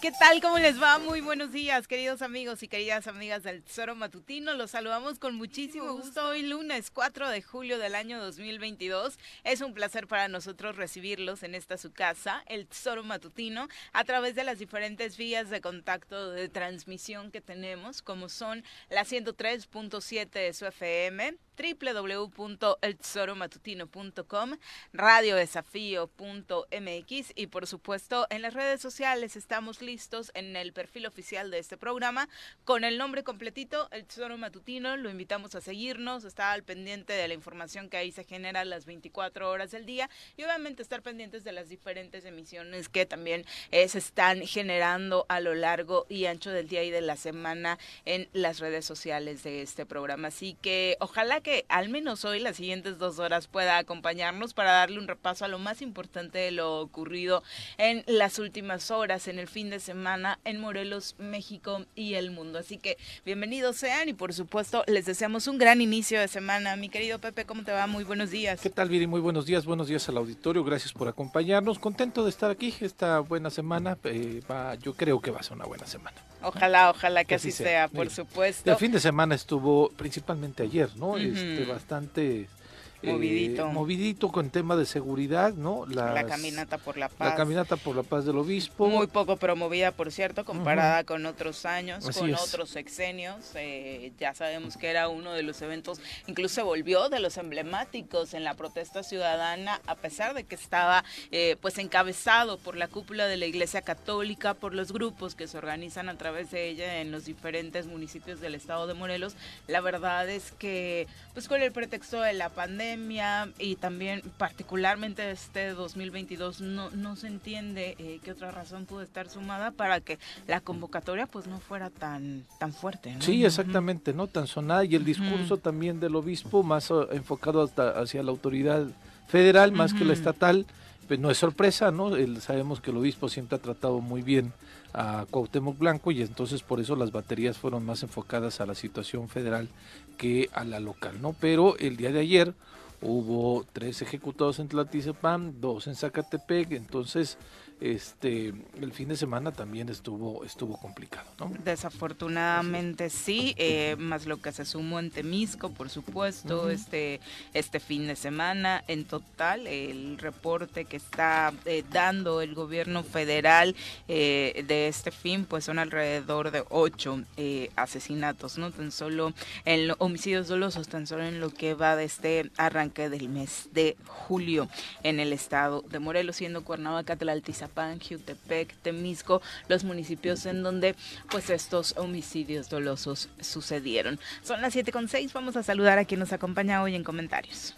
¿Qué tal? ¿Cómo les va? Muy buenos días, queridos amigos y queridas amigas del Tesoro Matutino. Los saludamos con muchísimo gusto hoy lunes 4 de julio del año 2022. Es un placer para nosotros recibirlos en esta su casa, el Tesoro Matutino, a través de las diferentes vías de contacto de transmisión que tenemos, como son la 103.7 de su FM, www.eltesoromatutino.com, radiodesafío.mx y por supuesto en las redes sociales estamos listos en el perfil oficial de este programa con el nombre completito, El Tesoro Matutino, lo invitamos a seguirnos, estar al pendiente de la información que ahí se genera las 24 horas del día y obviamente estar pendientes de las diferentes emisiones que también eh, se están generando a lo largo y ancho del día y de la semana en las redes sociales de este programa. Así que ojalá que al menos hoy, las siguientes dos horas, pueda acompañarnos para darle un repaso a lo más importante de lo ocurrido en las últimas horas, en el fin de semana, en Morelos, México y el mundo. Así que bienvenidos sean y por supuesto les deseamos un gran inicio de semana. Mi querido Pepe, ¿cómo te va? Muy buenos días. ¿Qué tal, Viri? Muy buenos días, buenos días al auditorio. Gracias por acompañarnos. Contento de estar aquí esta buena semana. Eh, va, yo creo que va a ser una buena semana. Ojalá, ojalá que, así sea, por supuesto. El fin de semana estuvo principalmente ayer, ¿no? este, bastante eh, movidito. movidito con tema de seguridad, ¿no? la caminata por la paz. La caminata por la paz del obispo. Muy poco promovida, por cierto, comparada con otros años, con otros sexenios. Eh, ya sabemos que era uno de los eventos, incluso se volvió de los emblemáticos en la protesta ciudadana, a pesar de que estaba eh, pues encabezado por la cúpula de la Iglesia Católica, por los grupos que se organizan a través de ella en los diferentes municipios del estado de Morelos. La verdad es que, pues con el pretexto de la pandemia, y también particularmente este 2022 no, no se entiende eh, qué otra razón pudo estar sumada para que la convocatoria pues no fuera tan tan fuerte. Sí, exactamente, no tan sonada y el discurso también del obispo más eh, enfocado hasta hacia la autoridad federal más que la estatal, pues no es sorpresa, ¿no? sabemos que el obispo siempre ha tratado muy bien a Cuauhtémoc Blanco y entonces por eso las baterías fueron más enfocadas a la situación federal que a la local, ¿no? Pero el día de ayer hubo tres ejecutados en Tlatizapán, dos en Zacatepec, entonces este el fin de semana también estuvo estuvo complicado ¿no? desafortunadamente sí eh, más lo que se sumó en Temisco por supuesto este este fin de semana. En total el reporte que está eh, dando el gobierno federal eh, de este fin pues son alrededor de ocho asesinatos no tan solo en homicidios dolosos tan solo en lo que va de este arranque del mes de julio en el estado de Morelos siendo Cuernavaca Tlaltizapán Pan, Jutepec, Temisco, los municipios en donde pues estos homicidios dolosos sucedieron. Son las 7.6, vamos a saludar a quien nos acompaña hoy en comentarios.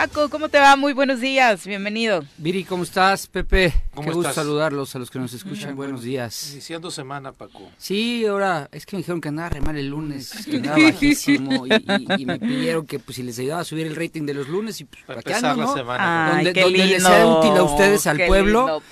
Paco, ¿cómo te va? Muy buenos días, bienvenido. Viri, ¿cómo estás? Pepe, qué gusto saludarlos a los que nos escuchan. buenos días. Iniciando semana, Paco. Sí, ahora es que me dijeron que andaba re mal el lunes, que andaba bajísimo y, me pidieron que pues si les ayudaba a subir el rating de los lunes y pues para, qué ando, ¿no? Semana, donde, les sea útil a ustedes, al pueblo,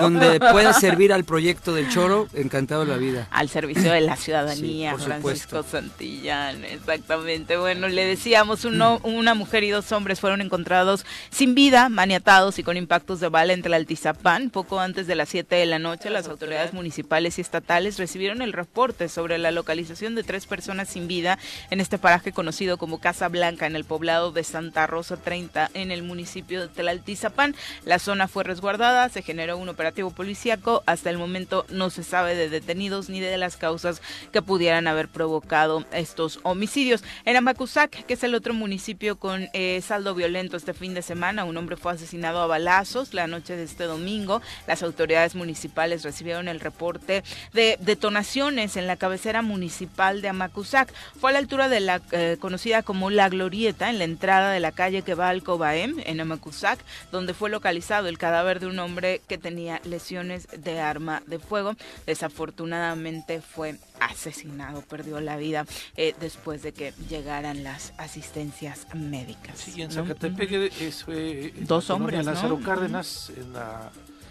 donde pueda servir al proyecto del Choro, encantado de la vida. Al servicio de la ciudadanía, Francisco Santillán, exactamente. Bueno, le decíamos, uno, una mujer y dos hombres fueron encontrados encontrados sin vida, maniatados y con impactos de bala entre el Altizapán. Poco antes de las 7 de la noche, las autoridades municipales y estatales recibieron el reporte sobre la localización de tres personas sin vida en este paraje conocido como Casa Blanca, en el poblado de Santa Rosa 30, en el municipio de Tlaltizapán. La zona fue resguardada, se generó un operativo policíaco. Hasta el momento no se sabe de detenidos ni de las causas que pudieran haber provocado estos homicidios. En Amacuzac, que es el otro municipio con eh, saldo violento, este fin de semana. Un hombre fue asesinado a balazos la noche de este domingo domingo, las autoridades municipales recibieron el reporte de detonaciones en la cabecera municipal de Amacuzac. Fue a la altura de la eh, conocida como La Glorieta, en la entrada de la calle que va al Cobaem, en Amacuzac, donde fue localizado el cadáver de un hombre que tenía lesiones de arma de fuego. Desafortunadamente fue asesinado, perdió la vida eh, después de que llegaran las asistencias médicas. Sí, en Zacatepec es, fue dos hombres, Lázaro Cárdenas, en la,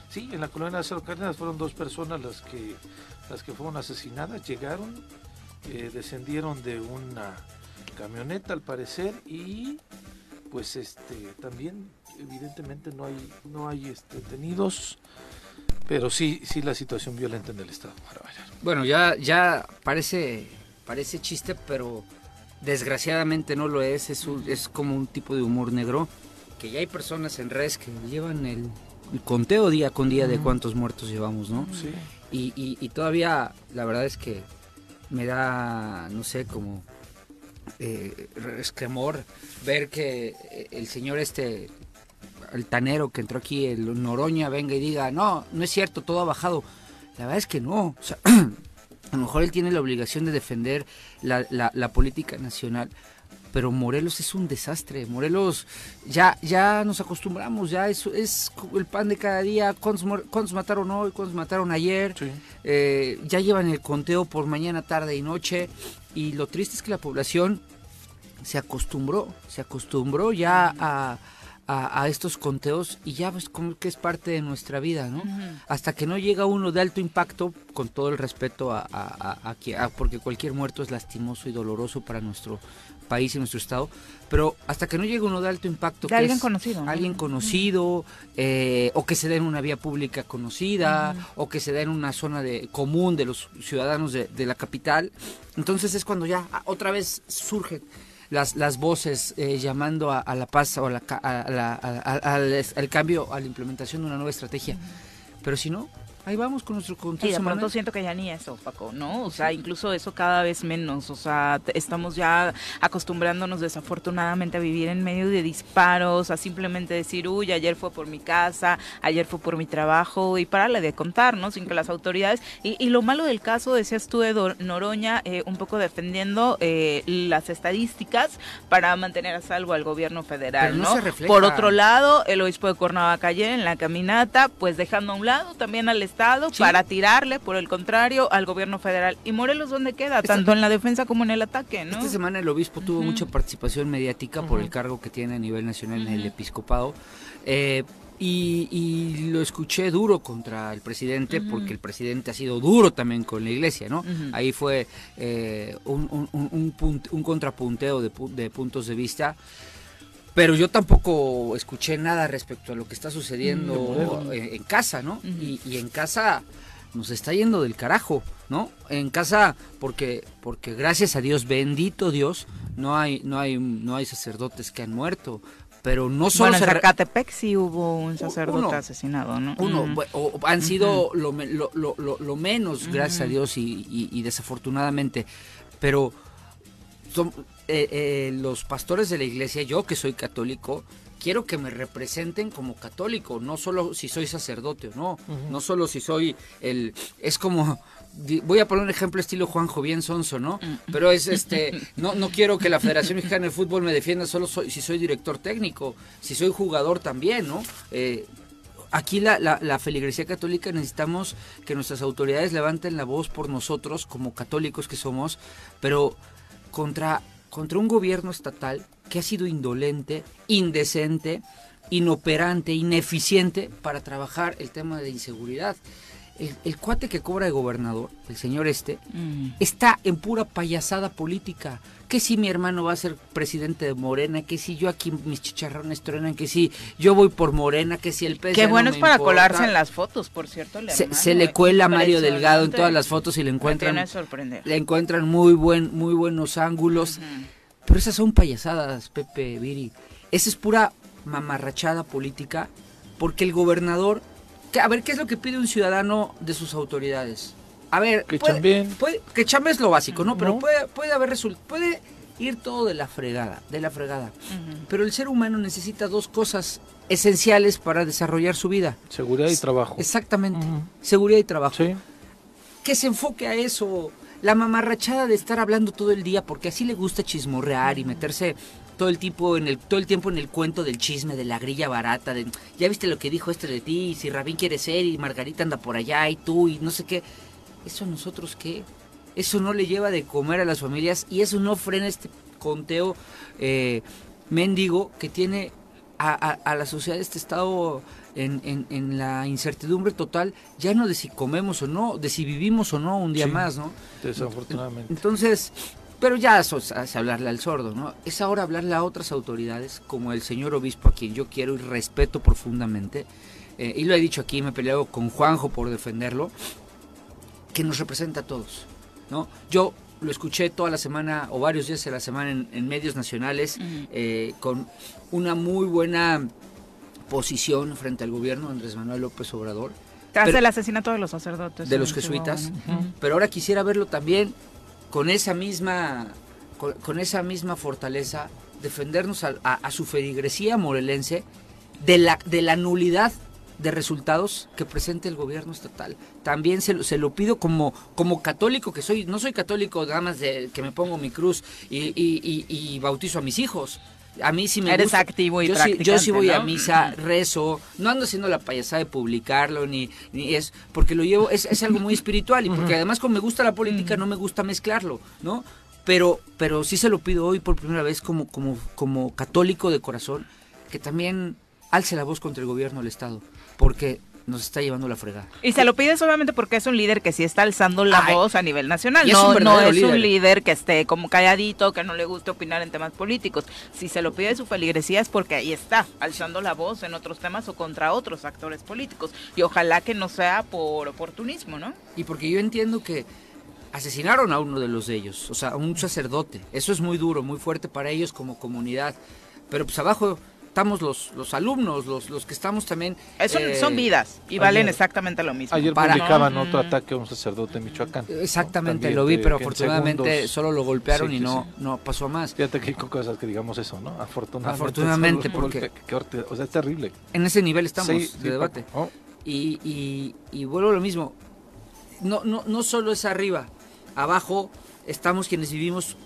sí, en la colonia Lázaro Cárdenas fueron dos personas las que las que fueron asesinadas, llegaron, eh, descendieron de una camioneta al parecer y pues este también evidentemente no hay no hay este, detenidos pero sí, sí la situación violenta en el estado. Bueno, ya, ya parece, parece chiste, pero desgraciadamente no lo es. Es, es como un tipo de humor negro. Que ya hay personas en redes que llevan el, conteo día con día de cuántos muertos llevamos, ¿no? Sí. Y, y, todavía la verdad es que me da, no sé, como eh, ver que el señor este el tanero que entró aquí, el Noroña, venga y diga, no, no es cierto, todo ha bajado. La verdad es que no. O sea, a lo mejor él tiene la obligación de defender la, la, política nacional, pero Morelos es un desastre. Morelos ya ya nos acostumbramos, ya es, es el pan de cada día. ¿Cuántos, mataron hoy? ¿Cuántos mataron ayer? Eh, ya llevan el conteo por mañana, tarde y noche. Y lo triste es que la población se acostumbró, se acostumbró ya a a, estos conteos y ya ves como que es parte de nuestra vida, ¿no? Hasta que no llega uno de alto impacto, con todo el respeto a, a, porque cualquier muerto es lastimoso y doloroso para nuestro país y nuestro estado, pero hasta que no llegue uno de alto impacto, que alguien conocido, alguien conocido, eh, o que se dé en una vía pública conocida, o que se dé en una zona de común de los ciudadanos de, de la capital, entonces es cuando ya otra vez surge las, las voces eh, llamando a, la paz o a la, al, cambio, a la implementación de una nueva estrategia. Pero si no, ahí vamos con nuestro contexto. Y de pronto siento que ya ni eso, Paco, ¿no? O sea, incluso eso cada vez menos. O sea, estamos ya acostumbrándonos desafortunadamente a vivir en medio de disparos, a simplemente decir, uy, ayer fue por mi casa, ayer fue por mi trabajo, y pararle de contar, ¿no? Sin que las autoridades. Y, lo malo del caso, decías tú, de Noroña, eh, un poco defendiendo eh, las estadísticas para mantener a salvo al gobierno federal, ¿no? por otro lado, el obispo de Cuernavaca ayer en la caminata, pues dejando a un lado también al Estado para tirarle, por el contrario, al gobierno federal. ¿Y Morelos dónde queda? Tanto en la defensa como en el ataque, ¿no? Esta semana el obispo tuvo mucha participación mediática por el cargo que tiene a nivel nacional en el episcopado. Eh, y, lo escuché duro contra el presidente, porque el presidente ha sido duro también con la iglesia, ¿no? Ahí fue eh, un, un, contrapunteo de, de puntos de vista pero yo tampoco escuché nada respecto a lo que está sucediendo mm, en, casa, ¿no? y, en casa nos está yendo del carajo, ¿no? En casa porque porque gracias a Dios, bendito Dios, no hay no hay no hay sacerdotes que han muerto, pero no solo bueno, en Zacatepec sí hubo un sacerdote asesinado, ¿no? Uno, o, han sido lo, lo, lo, menos, gracias a Dios y, y desafortunadamente, pero son, eh, eh, los pastores de la iglesia, yo que soy católico, quiero que me representen como católico, no solo si soy sacerdote o no, no solo si soy el... Es como, voy a poner un ejemplo estilo Juanjo, bien sonso, ¿no? Pero es este, no, no quiero que la Federación Mexicana de Fútbol me defienda solo soy, si soy director técnico, si soy jugador también, ¿no? Eh, aquí la, la, la, feligresía católica necesitamos que nuestras autoridades levanten la voz por nosotros como católicos que somos, pero contra contra un gobierno estatal que ha sido indolente, indecente, inoperante, ineficiente para trabajar el tema de inseguridad. El, cuate que cobra de gobernador, el señor este, mm. está en pura payasada política. Que si mi hermano va a ser presidente de Morena, que si yo aquí mis chicharrones truenan, que si yo voy por Morena, que si el PS. Qué bueno es para colarse en las fotos, por cierto. se, le cuela a Mario Delgado en todas las fotos y le encuentran. Le encuentran muy, buen, muy buenos ángulos. Pero esas son payasadas, Pepe Viri. Esa es pura mamarrachada política, porque el gobernador a ver, ¿qué es lo que pide un ciudadano de sus autoridades? A ver, que puede, que es lo básico, ¿no? Pero puede, puede haber resultados, puede ir todo de la fregada, de la fregada. Pero el ser humano necesita dos cosas esenciales para desarrollar su vida. Seguridad y trabajo. Exactamente, seguridad y trabajo. Sí. Que se enfoque a eso. La mamarrachada de estar hablando todo el día, porque así le gusta chismorrear y meterse todo el tiempo en el todo el tiempo en el cuento del chisme de la grilla barata de ya viste lo que dijo este de ti y si Rabín quiere ser y Margarita anda por allá y tú y no sé qué eso a nosotros qué eso no le lleva de comer a las familias y eso no frena este conteo eh, mendigo que tiene a, la sociedad de este estado en, en, la incertidumbre total, ya no de si comemos o no, de si vivimos o no un día más, ¿no? Desafortunadamente. Entonces, pero ya es hablarle al sordo, ¿no? Es ahora hablarle a otras autoridades, como el señor obispo, a quien yo quiero y respeto profundamente, eh, y lo he dicho aquí, me he peleado con Juanjo por defenderlo, que nos representa a todos, ¿no? Yo lo escuché toda la semana o varios días de la semana en, medios nacionales eh, con una muy buena posición frente al gobierno Andrés Manuel López Obrador. Tras el asesinato de los sacerdotes. De los jesuitas. Pero ahora quisiera verlo también con esa misma, con, esa misma fortaleza, defendernos a, su feligresía morelense de la, de la nulidad de resultados que presente el gobierno estatal. También se, lo, se lo pido como, como católico que soy, no soy católico nada más de que me pongo mi cruz y, y bautizo a mis hijos. A mí sí me Eres activo y yo sí, yo sí voy a misa, rezo, no ando haciendo la payasada de publicarlo, ni, ni es, porque lo llevo, es, es algo muy espiritual y porque además como me gusta la política no me gusta mezclarlo, ¿no? Pero, pero sí se lo pido hoy por primera vez como, como, como católico de corazón, que también alce la voz contra el gobierno del Estado, porque nos está llevando la fregada. Y se lo pide solamente porque es un líder que sí está alzando la voz a nivel nacional. No, no es un líder que esté como calladito, que no le guste opinar en temas políticos. Si se lo pide su feligresía es porque ahí está, alzando la voz en otros temas o contra otros actores políticos. Y ojalá que no sea por oportunismo, ¿no? Y porque yo entiendo que asesinaron a uno de los de ellos, o sea, a un sacerdote. Eso es muy duro, muy fuerte para ellos como comunidad. Pero pues abajo estamos los, los alumnos, los, los que estamos también... Son, eh, son vidas y valen exactamente lo mismo. Ayer publicaban otro ataque a un sacerdote en Michoacán. Exactamente, lo vi, pero afortunadamente solo lo golpearon y no, no pasó más. Fíjate que hay cosas que digamos eso, ¿no? Afortunadamente. Afortunadamente, porque... o sea, es terrible. En ese nivel estamos de debate. Oh. Y, y, y vuelvo a lo mismo. No, no, no solo es arriba, abajo estamos quienes vivimos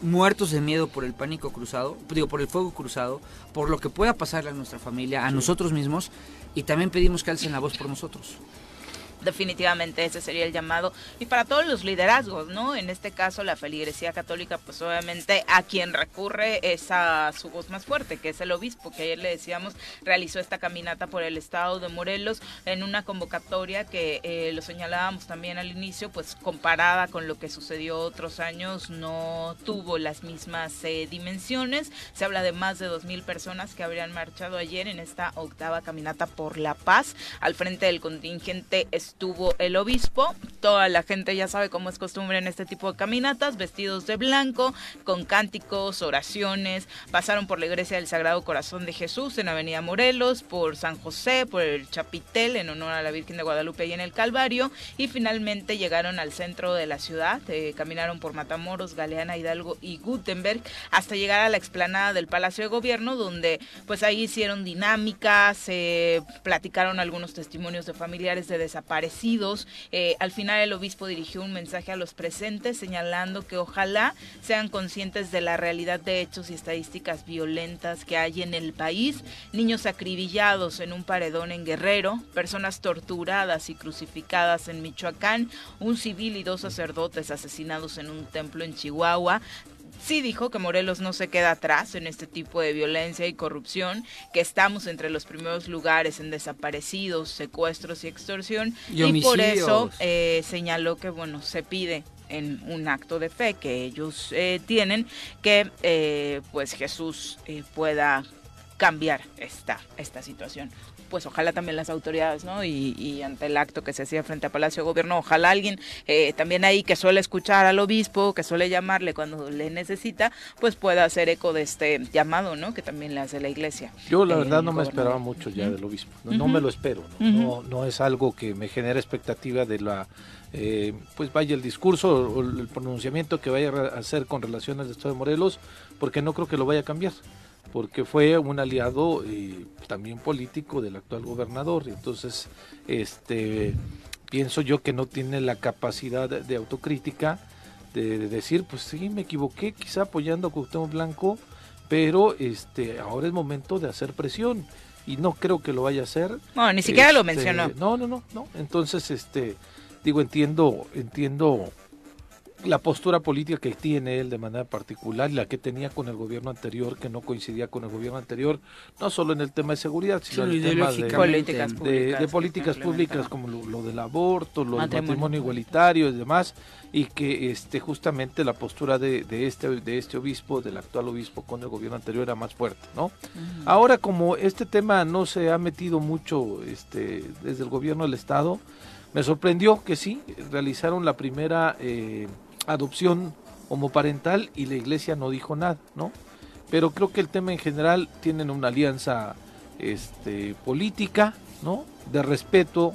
muertos de miedo por el pánico cruzado, digo, por el fuego cruzado, por lo que pueda pasarle a nuestra familia, a nosotros mismos, y también pedimos que alcen la voz por nosotros definitivamente ese sería el llamado y para todos los liderazgos, ¿no? En este caso la feligresía católica, pues obviamente a quien recurre es a su voz más fuerte, que es el obispo, que ayer le decíamos realizó esta caminata por el estado de Morelos en una convocatoria que eh, lo señalábamos también al inicio, pues comparada con lo que sucedió otros años no tuvo las mismas eh, dimensiones. Se habla de más de dos mil personas que habrían marchado ayer en esta octava caminata por la paz al frente del contingente estuvo el obispo. Toda la gente ya sabe cómo es costumbre en este tipo de caminatas, vestidos de blanco, con cánticos, oraciones. Pasaron por la iglesia del Sagrado Corazón de Jesús en Avenida Morelos, por San José, por el Chapitel en honor a la Virgen de Guadalupe y en el Calvario. Y finalmente llegaron al centro de la ciudad. Eh, caminaron por Matamoros, Galeana, Hidalgo y Gutenberg hasta llegar a la explanada del Palacio de Gobierno, donde pues ahí hicieron dinámicas, se platicaron algunos testimonios de familiares de desaparición Eh, al final el obispo dirigió un mensaje a los presentes señalando que ojalá sean conscientes de la realidad de hechos y estadísticas violentas que hay en el país, niños acribillados en un paredón en Guerrero, personas torturadas y crucificadas en Michoacán, un civil y dos sacerdotes asesinados en un templo en Chihuahua, sí dijo que Morelos no se queda atrás en este tipo de violencia y corrupción, que estamos entre los primeros lugares en desaparecidos, secuestros y extorsión, y, por eso eh, señaló que bueno se pide en un acto de fe que ellos eh, tienen que eh, pues Jesús pueda cambiar esta esta situación pues ojalá también las autoridades, ¿no? Y, ante el acto que se hacía frente a Palacio de Gobierno, ojalá alguien eh, también ahí que suele escuchar al obispo, que suele llamarle cuando le necesita, pues pueda hacer eco de este llamado, ¿no? Que también le hace la iglesia. Yo la verdad no me esperaba mucho ya del obispo, no, me lo espero, ¿no? no, es algo que me genere expectativa de la... Eh, pues vaya el discurso o el pronunciamiento que vaya a hacer con relaciones de Estado de Morelos, porque no creo que lo vaya a cambiar. Porque fue un aliado eh, también político del actual gobernador. Entonces, este, pienso yo que no tiene la capacidad de, autocrítica de, decir, pues sí, me equivoqué, quizá apoyando a Cuauhtémoc Blanco, pero este, ahora es momento de hacer presión y no creo que lo vaya a hacer. No, ni siquiera lo Este, mencionó. No, no, no, no. Entonces, este, digo, entiendo, entiendo la postura política que tiene él de manera particular la que tenía con el gobierno anterior, que no coincidía con el gobierno anterior, no solo en el tema de seguridad, sino en el tema de, Políticas públicas de que políticas se públicas como lo, lo del aborto, lo del Matrimonio. matrimonio igualitario y demás, y que este justamente la postura de, de este de este obispo, del actual obispo con el gobierno anterior era más fuerte, ¿no? Ahora como este tema no se ha metido mucho este desde el gobierno del estado, me sorprendió que sí realizaron la primera eh, adopción homoparental y la iglesia no dijo nada, ¿no? Pero creo que el tema en general tienen una alianza este, política, ¿no? De respeto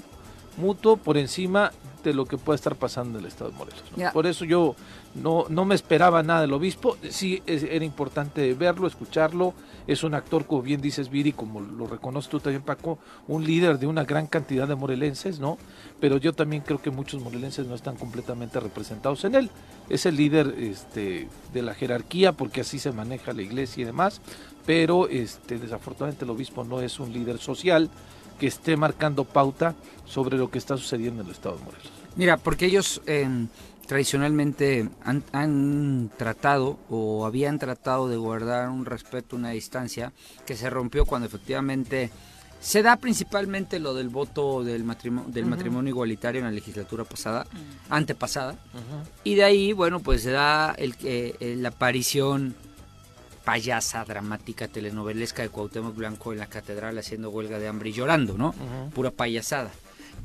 mutuo por encima de lo que puede estar pasando en el estado de Morelos. Por eso yo no, no me esperaba nada del obispo. Sí, es- era importante verlo, escucharlo. Es un actor, como bien dices, Viri, como lo reconoces tú también, Paco, un líder de una gran cantidad de morelenses, ¿no? Pero yo también creo que muchos morelenses no están completamente representados en él. Es el líder este, de la jerarquía, porque así se maneja la iglesia y demás. Pero este, desafortunadamente el obispo no es un líder social que esté marcando pauta sobre lo que está sucediendo en el estado de Morelos. Mira, porque ellos eh, tradicionalmente han, han tratado o habían tratado de guardar un respeto, una distancia, que se rompió cuando efectivamente se da principalmente lo del voto del matrimonio, del matrimonio igualitario en la legislatura pasada, antepasada, y de ahí, bueno, pues se da el, que eh, la aparición payasa, dramática, telenovelesca de Cuauhtémoc Blanco en la catedral haciendo huelga de hambre y llorando, ¿no? Pura payasada.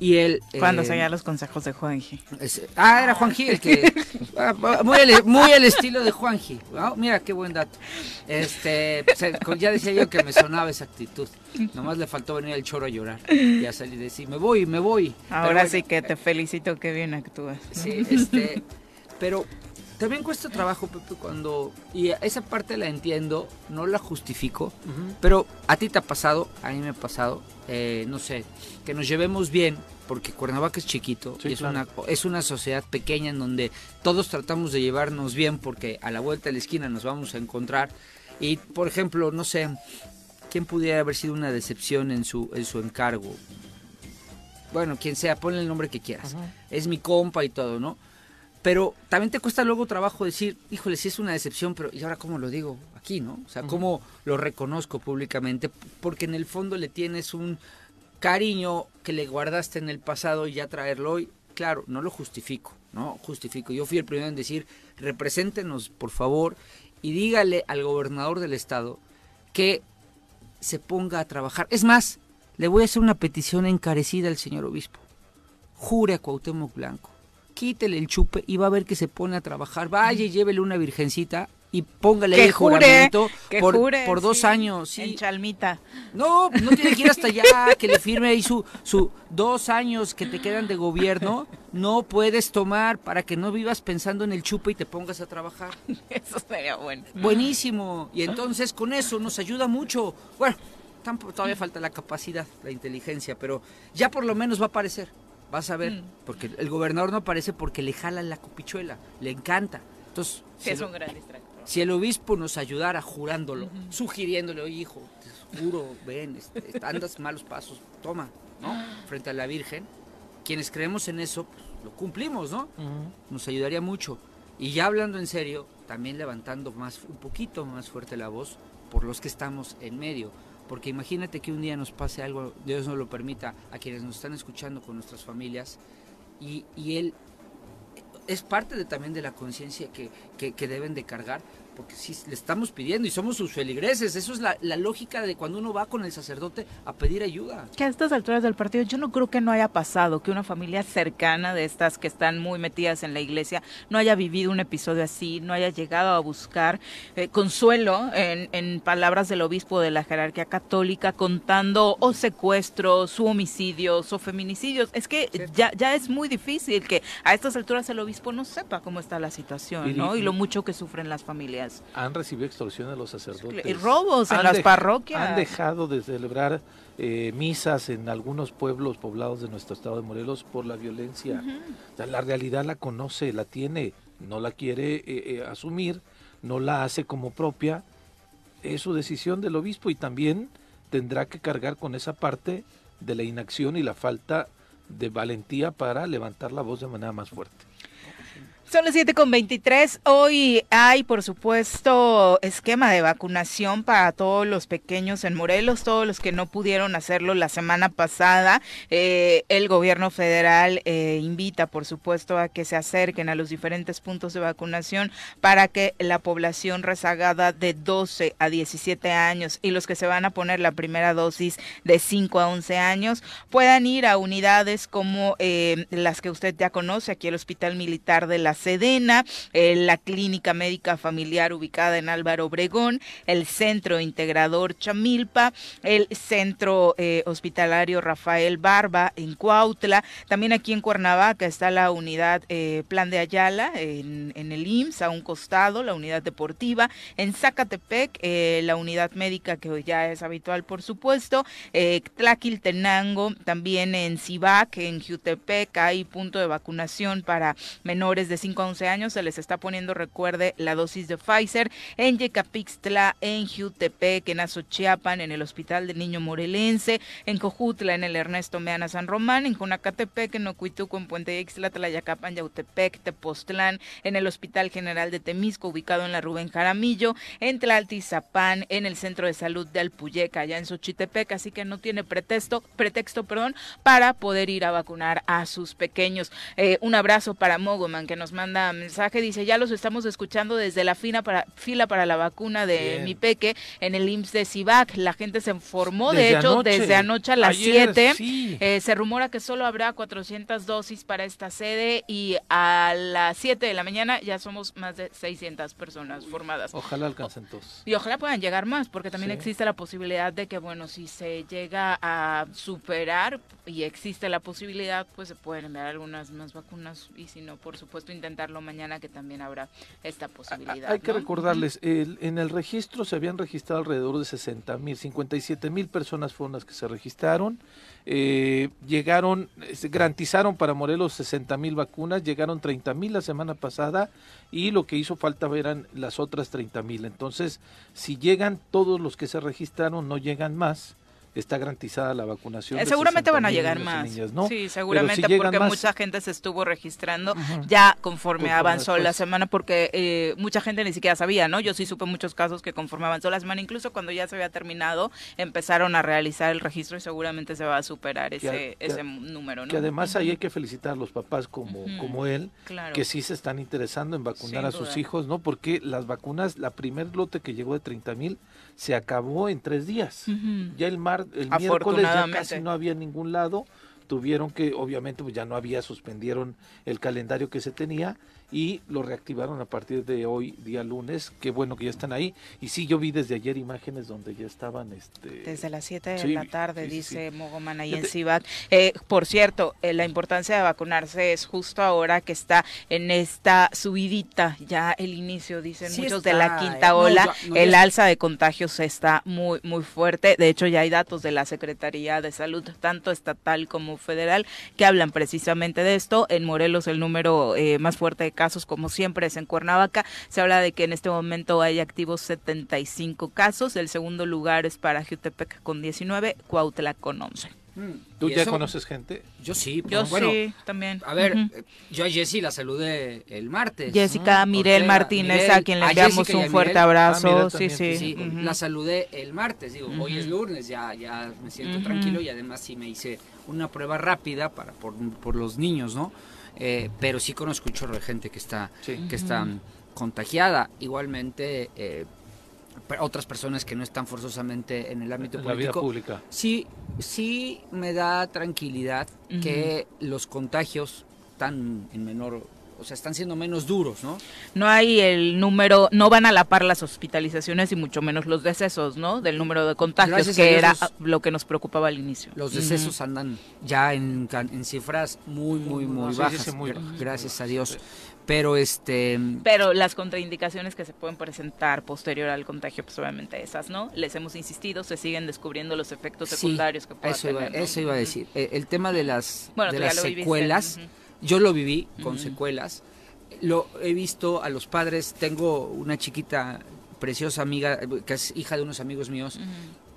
Y él... Cuando eh, seguía los consejos de Juanji. ah, era Juanji el que... muy, el, muy el estilo de Juanji. Ah, mira, qué buen dato. Este, se- con- ya decía yo que me sonaba esa actitud. Nomás le faltó venir el choro a llorar. Y a salir y decir, me voy, me voy. Ahora sí que te felicito que bien actúas. Sí, este, pero también cuesta trabajo, Pepe, cuando... Y esa parte la entiendo, no la justifico, pero a ti te ha pasado, a mí me ha pasado, eh, no sé, que nos llevemos bien, porque Cuernavaca es chiquito, Sí, y es, claro. una, es una sociedad pequeña en donde todos tratamos de llevarnos bien, porque a la vuelta de la esquina nos vamos a encontrar. Y, por ejemplo, no sé, ¿quién pudiera haber sido una decepción en su, en su encargo? Bueno, quien sea, ponle el nombre que quieras. Es mi compa y todo, ¿no? Pero también te cuesta luego trabajo decir, híjole, sí es una decepción, pero ¿y ahora cómo lo digo aquí, no? O sea, ¿cómo lo reconozco públicamente? Porque en el fondo le tienes un cariño que le guardaste en el pasado y ya traerlo hoy, claro, no lo justifico, ¿no? Justifico. Yo fui el primero en decir, represéntenos, por favor, y dígale al gobernador del estado que se ponga a trabajar. Es más, le voy a hacer una petición encarecida al señor obispo. Jure a Cuauhtémoc Blanco. Quítele el chupe y va a ver que se pone a trabajar. Vaya y llévele una virgencita y póngale Que el jure, juramento que por, jure. por dos sí, años. Sí. En Chalmita. No, no tiene que ir hasta allá, que le firme ahí su, su dos años que te quedan de gobierno. No puedes tomar para que no vivas pensando en el chupe y te pongas a trabajar. Eso sería bueno. Buenísimo. Y entonces con eso nos ayuda mucho. Bueno, tampoco, todavía falta la capacidad, la inteligencia, pero ya por lo menos va a aparecer. Vas a ver. Mm. Porque el gobernador no aparece porque le jala la copichuela, le encanta. Entonces, Sí, si es el- un gran distractor. si el obispo nos ayudara jurándolo, sugiriéndole, oye hijo, te juro, ven, este, andas malos pasos, toma, ¿no? Frente a la Virgen, quienes creemos en eso, pues, lo cumplimos, ¿no? Nos ayudaría mucho. Y ya hablando en serio, también levantando más, un poquito más fuerte la voz por los que estamos en medio. Porque imagínate que un día nos pase algo, Dios nos lo permita, a quienes nos están escuchando con nuestras familias, y, y él es parte de, también de la conciencia que, que, que deben de cargar, porque si le estamos pidiendo y somos sus feligreses, eso es la, la lógica de cuando uno va con el sacerdote a pedir ayuda. Que a estas alturas del partido yo no creo que no haya pasado, que una familia cercana de estas que están muy metidas en la iglesia no haya vivido un episodio así, no haya llegado a buscar eh, consuelo en, en palabras del obispo de la jerarquía católica contando o secuestros, o homicidios, o feminicidios. Es que ya, ya es muy difícil que a estas alturas el obispo no sepa cómo está la situación, ¿no? Y lo mucho que sufren las familias. Parroquias. Han recibido extorsión de los sacerdotes. Y robos en las parroquias. Han dejado de celebrar eh, misas en algunos pueblos poblados de nuestro estado de Morelos por la violencia. la realidad la conoce, la tiene, no la quiere eh, eh, asumir, no la hace como propia. Es su decisión del obispo y también tendrá que cargar con esa parte de la inacción y la falta de valentía para levantar la voz de manera más fuerte. Son las 7 con 23. Hoy hay, por supuesto, esquema de vacunación para todos los pequeños en Morelos, todos los que no pudieron hacerlo la semana pasada. Eh, el gobierno federal eh, invita, por supuesto, a que se acerquen a los diferentes puntos de vacunación para que la población rezagada de 12 a 17 años y los que se van a poner la primera dosis de 5 a 11 años puedan ir a unidades como eh, las que usted ya conoce, aquí el Hospital Militar de la Sedena, eh, la Clínica Médica Familiar ubicada en Álvaro Obregón, el Centro Integrador Chamilpa, el Centro eh, Hospitalario Rafael Barba en Cuautla, también aquí en Cuernavaca está la unidad eh, Plan de Ayala en, el IMSS a un costado, la unidad deportiva, en Zacatepec la unidad médica que ya es habitual por supuesto, Tlaquiltenango, también en Cibac, en Jutepec hay punto de vacunación para menores de 5 a 11 años se les está poniendo, recuerde, la dosis de Pfizer en Yecapixtla, en Jutepec, en Azochiapan, en el Hospital del Niño Morelense, en Cojutla, en el Ernesto Meana San Román, en Junacatepec, en Ocuituco, en Puente Ixtla, Tlayacapan, Yautepec, Tepoztlán, en el Hospital General de Temisco, ubicado en la Rubén Jaramillo, en Tlaltizapán, en el Centro de Salud de Alpuyeca, allá en Xochitepec, así que no tiene pretexto, pretexto perdón, para poder ir a vacunar a sus pequeños. Eh, un abrazo para Mogoman, que nos manda mensaje, dice, ya los estamos escuchando desde la fina para, fila para la vacuna de mi peque en el IMSS de Cibac. La gente se informó, de hecho, desde anoche a las 7. Eh, se rumora que solo habrá 400 dosis para esta sede y a las 7 de la mañana ya somos más de 600 personas formadas. Ojalá alcancen todos. Y ojalá puedan llegar más, porque también existe la posibilidad de que, bueno, si se llega a superar y existe la posibilidad, pues se pueden enviar algunas más vacunas y si no, por supuesto, intentar intentarlo mañana que también habrá esta posibilidad. Hay que recordarles, en el registro se habían registrado alrededor de 60 mil, 57 mil personas fueron las que se registraron. Eh, llegaron, garantizaron para Morelos 60 mil vacunas, llegaron 30 mil la semana pasada y lo que hizo falta eran las otras 30 mil. Entonces, si llegan todos los que se registraron, no llegan más está garantizada la vacunación. Eh, seguramente van a llegar más. Sí, seguramente porque mucha gente se estuvo registrando ya conforme avanzó la semana, porque eh, mucha gente ni siquiera sabía, ¿no? Yo sí supe muchos casos que conforme avanzó la semana, incluso cuando ya se había terminado, empezaron a realizar el registro y seguramente se va a superar ese, ese número, ¿no? Que además ahí hay que felicitar a los papás como, como él, que sí se están interesando en vacunar a sus hijos, ¿no? Porque las vacunas, la primer lote que llegó de 30 mil, se acabó en tres días. Ya el, mar, el miércoles ya casi no había ningún lado. Tuvieron que, obviamente, pues ya no había, suspendieron el calendario que se tenía y lo reactivaron a partir de hoy, día lunes. Qué bueno que ya están ahí. Y sí, yo vi desde ayer imágenes donde ya estaban. este Desde las 7 de la tarde, dice Mogoman ahí en Cibac. Eh, por cierto, eh, la importancia de vacunarse es justo ahora que está en esta subidita, ya el inicio, dicen muchos, de la quinta eh. ola. el alza de contagios está muy, muy fuerte. De hecho, ya hay datos de la Secretaría de Salud, tanto estatal como federal, que hablan precisamente de esto. En Morelos, el número más fuerte de casos, como siempre es en Cuernavaca. Se habla de que en este momento hay activos 75 casos. El segundo lugar es para Jutepec con 19, Cuautla con 11. Mm. ¿Tú ya conoces gente? Yo sí. Yo sí, también. A ver, yo a Jessy la saludé el martes. Jessica Mirel Martínez, a quien le enviamos un fuerte abrazo. Ah, sí, sí. La saludé el martes. Digo, hoy es lunes, ya, ya me siento tranquilo y además sí me hice una prueba rápida para por, por los niños, ¿no? Eh, pero sí conozco un chorro de gente que está, que está contagiada. Igualmente, eh, otras personas que no están forzosamente en el ámbito político. La vida pública. Sí, sí me da tranquilidad que los contagios están en menor o sea, están siendo menos duros, ¿no? No hay el número, no van a la par las hospitalizaciones y mucho menos los decesos, ¿no? Del número de contagios, que era lo que nos preocupaba al inicio. Los decesos andan ya en, cifras muy, muy, muy bajas. gracias a Dios. Pero este. Pero las contraindicaciones que se pueden presentar posterior al contagio, pues obviamente esas, ¿no? Les hemos insistido, se siguen descubriendo los efectos secundarios que pueden eso tener. Eso iba a decir. Eh, el, tema de las, de las secuelas, yo lo viví con secuelas. Lo he visto a los padres. Tengo una chiquita preciosa amiga que es hija de unos amigos míos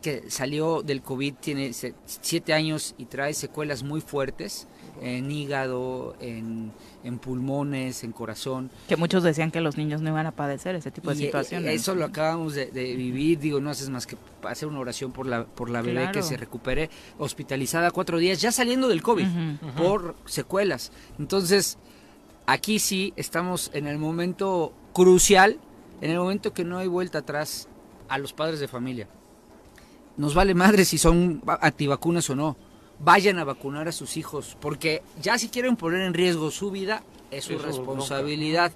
que salió del COVID, tiene siete años y trae secuelas muy fuertes en hígado, en, pulmones, en corazón. Que muchos decían que los niños no iban a padecer ese tipo de eh, situaciones. Eso lo acabamos de, vivir, digo, no haces más que hacer una oración por la, por la bebé que se recupere, hospitalizada cuatro días, ya saliendo del COVID, por secuelas. Entonces, aquí sí estamos en el momento crucial, en el momento que no hay vuelta atrás a los padres de familia. Nos vale madre si son antivacunas o no vayan a vacunar a sus hijos, porque ya si quieren poner en riesgo su vida, es su responsabilidad,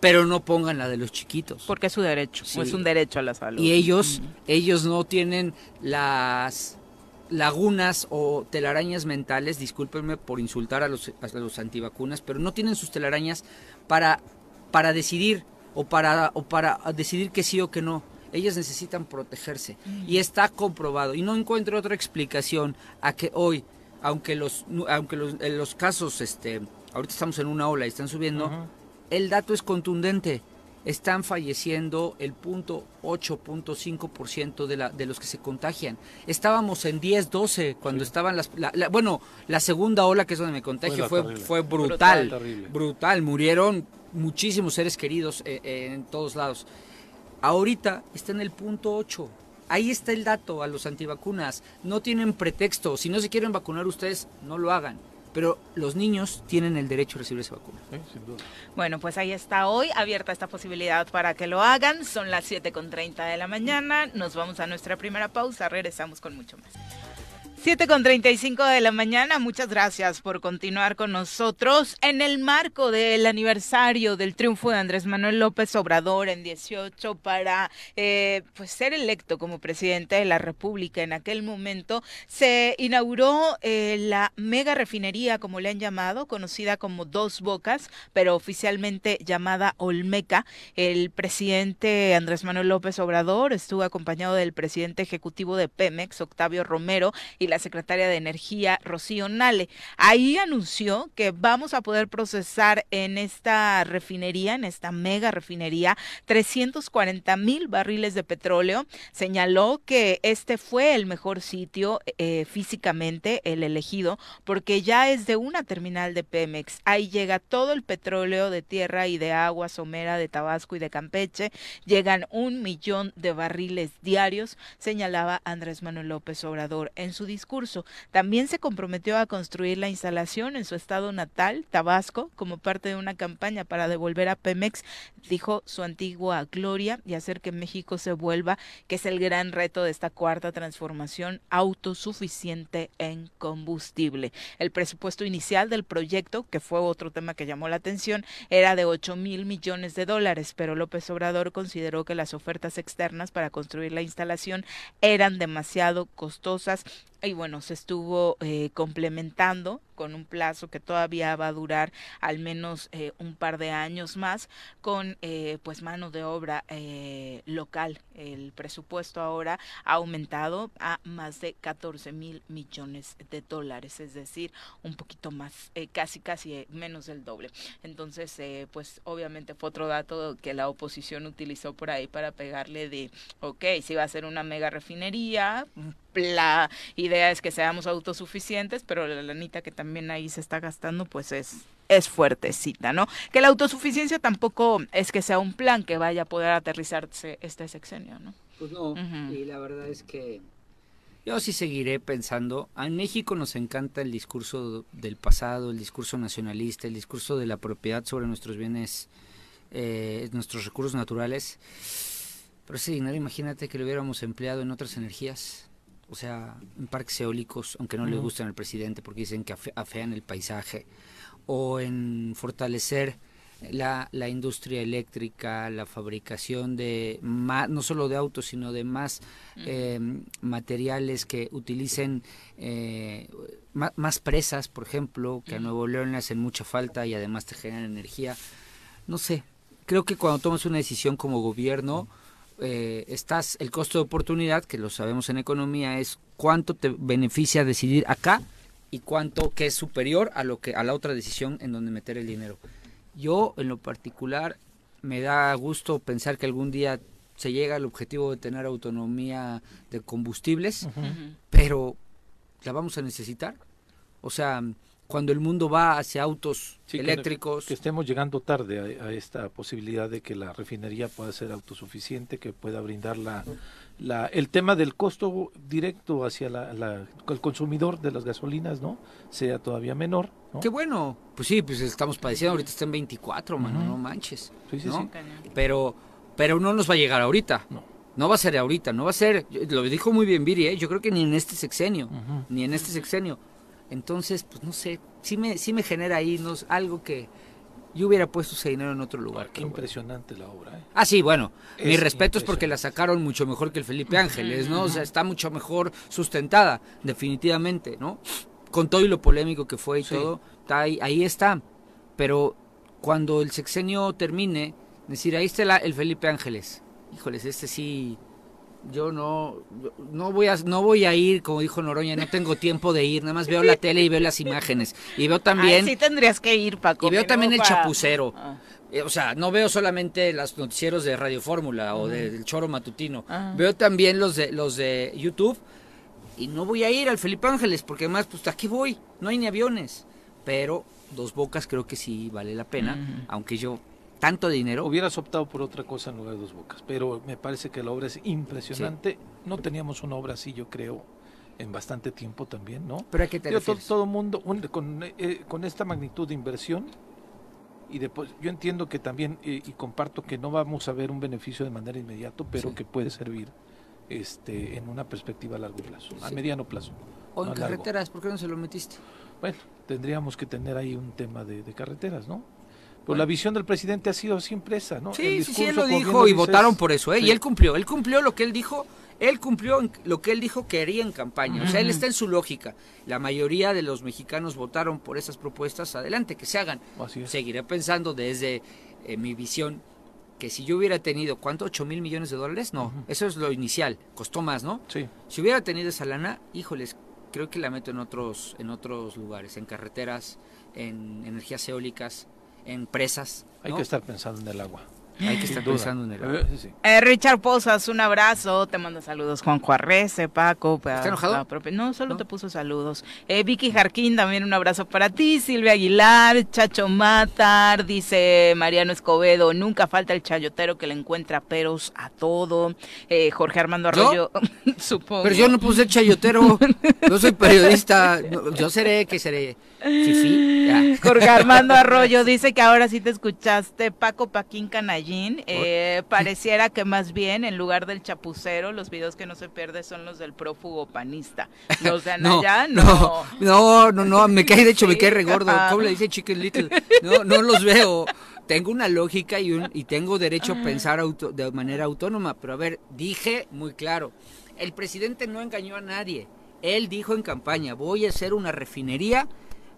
pero no pongan la de los chiquitos. Porque es su derecho, es un derecho a la salud. Y ellos, ellos no tienen las lagunas o telarañas mentales, discúlpenme por insultar a los, a los antivacunas, pero no tienen sus telarañas para, para decidir o para, o para decidir que sí o que no ellas necesitan protegerse. Y está comprobado. Y no encuentro otra explicación a que hoy aunque los aunque los, casos este ahorita estamos en una ola y están subiendo el dato es contundente. Están falleciendo el punto 8.5% de, la, de los que se contagian. Estábamos en 10, 12 cuando estaban las... bueno, la segunda ola, que es donde me contagio, fue, fue, brutal. Brutal, Murieron muchísimos seres queridos eh, eh, en todos lados. Ahorita está en el punto 8. Ahí está el dato a los antivacunas. No tienen pretexto. Si no se quieren vacunar ustedes, no lo hagan. Pero los niños tienen el derecho a recibir esa vacuna. Bueno, pues ahí está hoy abierta esta posibilidad para que lo hagan. Son las 7.30 de la mañana. Nos vamos a nuestra primera pausa. Regresamos con mucho más. 7 con 35 de la mañana, muchas gracias por continuar con nosotros. En el marco del aniversario del triunfo de Andrés Manuel López Obrador en 18 para eh, pues ser electo como presidente de la República en aquel momento, se inauguró eh, la mega refinería, como le han llamado, conocida como Dos Bocas, pero oficialmente llamada Olmeca. El presidente Andrés Manuel López Obrador estuvo acompañado del presidente ejecutivo de Pemex, Octavio Romero, y la secretaria de Energía, Rocío Nale. Ahí anunció que vamos a poder procesar en esta refinería, en esta mega refinería, 340 mil barriles de petróleo. Señaló que este fue el mejor sitio eh, físicamente, el elegido, porque ya es de una terminal de Pemex. Ahí llega todo el petróleo de tierra y de agua somera de Tabasco y de Campeche. Llegan un millón de barriles diarios, señalaba Andrés Manuel López Obrador en su discurso. También se comprometió a construir la instalación en su estado natal, Tabasco, como parte de una campaña para devolver a Pemex, dijo su antigua gloria, y hacer que México se vuelva, que es el gran reto de esta cuarta transformación, autosuficiente en combustible. El presupuesto inicial del proyecto, que fue otro tema que llamó la atención, era de 8 mil millones de dólares, pero López Obrador consideró que las ofertas externas para construir la instalación eran demasiado costosas y bueno, se estuvo eh, complementando con un plazo que todavía va a durar al menos eh, un par de años más con eh, pues mano de obra eh, local. El presupuesto ahora ha aumentado a más de 14 mil millones de dólares, es decir, un poquito más, casi casi menos del doble. Entonces, pues obviamente fue otro dato que la oposición utilizó por ahí para pegarle de, ok, si va a ser una mega refinería, la idea es que seamos autosuficientes, pero la lanita que también ahí se está gastando, pues es es fuertecita, ¿no? Que la autosuficiencia tampoco es que sea un plan que vaya a poder aterrizarse este sexenio, ¿no? Pues no, y la verdad es que yo sí seguiré pensando, en México nos encanta el discurso del pasado, el discurso nacionalista, el discurso de la propiedad sobre nuestros bienes, eh, nuestros recursos naturales, pero ese dinero imagínate que lo hubiéramos empleado en otras energías, o sea, en parques eólicos, aunque no le gusten al presidente porque dicen que afean el paisaje, o en fortalecer la, la industria eléctrica, la fabricación de más, no solo de autos, sino de más eh, materiales que utilicen eh, más, presas, por ejemplo, que a Nuevo León le hacen mucha falta y además te generan energía. No sé, creo que cuando tomas una decisión como gobierno, eh, estás, el costo de oportunidad, que lo sabemos en economía, es cuánto te beneficia decidir acá y cuánto que es superior a lo que a la otra decisión en donde meter el dinero. Yo en lo particular me da gusto pensar que algún día se llega al objetivo de tener autonomía de combustibles, pero la vamos a necesitar. O sea, cuando el mundo va hacia autos eléctricos. Que, estemos llegando tarde a, esta posibilidad de que la refinería pueda ser autosuficiente, que pueda brindar la, la el tema del costo directo hacia la, el consumidor de las gasolinas, ¿no? Sea todavía menor. Qué bueno. Pues sí, pues estamos padeciendo, ahorita está en 24, mano, no manches. Sí, sí, sí. Pero, pero no nos va a llegar ahorita. No. No va a ser ahorita, no va a ser, lo dijo muy bien Viri, ¿eh? yo creo que ni en este sexenio, ni en este sexenio entonces, pues no sé, sí me, sí me genera ahí ¿no? algo que yo hubiera puesto ese dinero en otro lugar. Qué impresionante la obra. ¿eh? Ah, sí, bueno, mi respeto es porque la sacaron mucho mejor que el Felipe Ángeles, ¿no? O sea, está mucho mejor sustentada, definitivamente, ¿no? Con todo y lo polémico que fue y todo, está ahí, ahí está. Pero cuando el sexenio termine, decir, ahí está el Felipe Ángeles. Híjoles, este sí yo no no voy a no voy a ir como dijo Noroña no tengo tiempo de ir nada más veo la tele y veo las imágenes. Y veo también sí tendrías que ir Paco y veo también el chapucero. Ah. eh, o sea no veo solamente los noticieros de Radio Fórmula o del Choro Matutino. Ah. veo también los de los de YouTube y no voy a ir al Felipe Ángeles porque además pues aquí voy no hay ni aviones. Pero Dos Bocas creo que sí vale la pena aunque yo tanto dinero. Hubieras optado por otra cosa en lugar de dos bocas, pero me parece que la obra es impresionante. No teníamos una obra así, yo creo, en bastante tiempo también, ¿no? Pero hay que te todo, todo mundo con, eh, con esta magnitud de inversión y después yo entiendo que también eh, y comparto que no vamos a ver un beneficio de manera inmediata, pero que puede servir este en una perspectiva a largo plazo, a mediano plazo. O en carreteras, ¿por qué no se lo metiste? Bueno, tendríamos que tener ahí un tema de carreteras, ¿no? Pues la visión del presidente ha sido siempre esa, ¿no? Sí, sí, sí, él lo dijo y votaron por eso, ¿eh? Y él cumplió, él cumplió lo que él dijo, él cumplió lo que él dijo que haría en campaña. O sea, él está en su lógica. La mayoría de los mexicanos votaron por esas propuestas, adelante, que se hagan. Seguiré pensando desde eh, mi visión que si yo hubiera tenido, ¿cuánto? ¿8 mil millones de dólares? No, eso es lo inicial, costó más, ¿no? Sí. Si hubiera tenido esa lana, híjoles, creo que la meto en otros, en otros lugares, en carreteras, en energías eólicas, empresas. Hay que estar pensando en el agua. Hay que estar pensando en el eh, Richard Posas, un abrazo. Te mando saludos. Juan Juarrece, Paco. ¿Está enojado? No, solo te puso saludos. Eh, Vicky Jarquín, también un abrazo para ti. Silvia Aguilar, Chacho Matar, dice Mariano Escobedo. Nunca falta el chayotero que le encuentra peros a todo. Eh, Jorge Armando Arroyo, supongo. Pero yo no puse chayotero. no soy periodista. yo seré, que seré. Jorge Armando Arroyo dice que ahora sí te escuchaste Paco Paquín Canallín. Eh, pareciera que más bien en lugar del chapucero, los videos que no se pierde son los del prófugo panista. Los de no, no. No, no, no, me cae, de hecho me cae regordo. ¿Cómo le dice Chicken Little? No, no los veo. Tengo una lógica y, un, y tengo derecho a pensar de manera autónoma, pero a ver, dije muy claro, el presidente no engañó a nadie. Él dijo en campaña, voy a hacer una refinería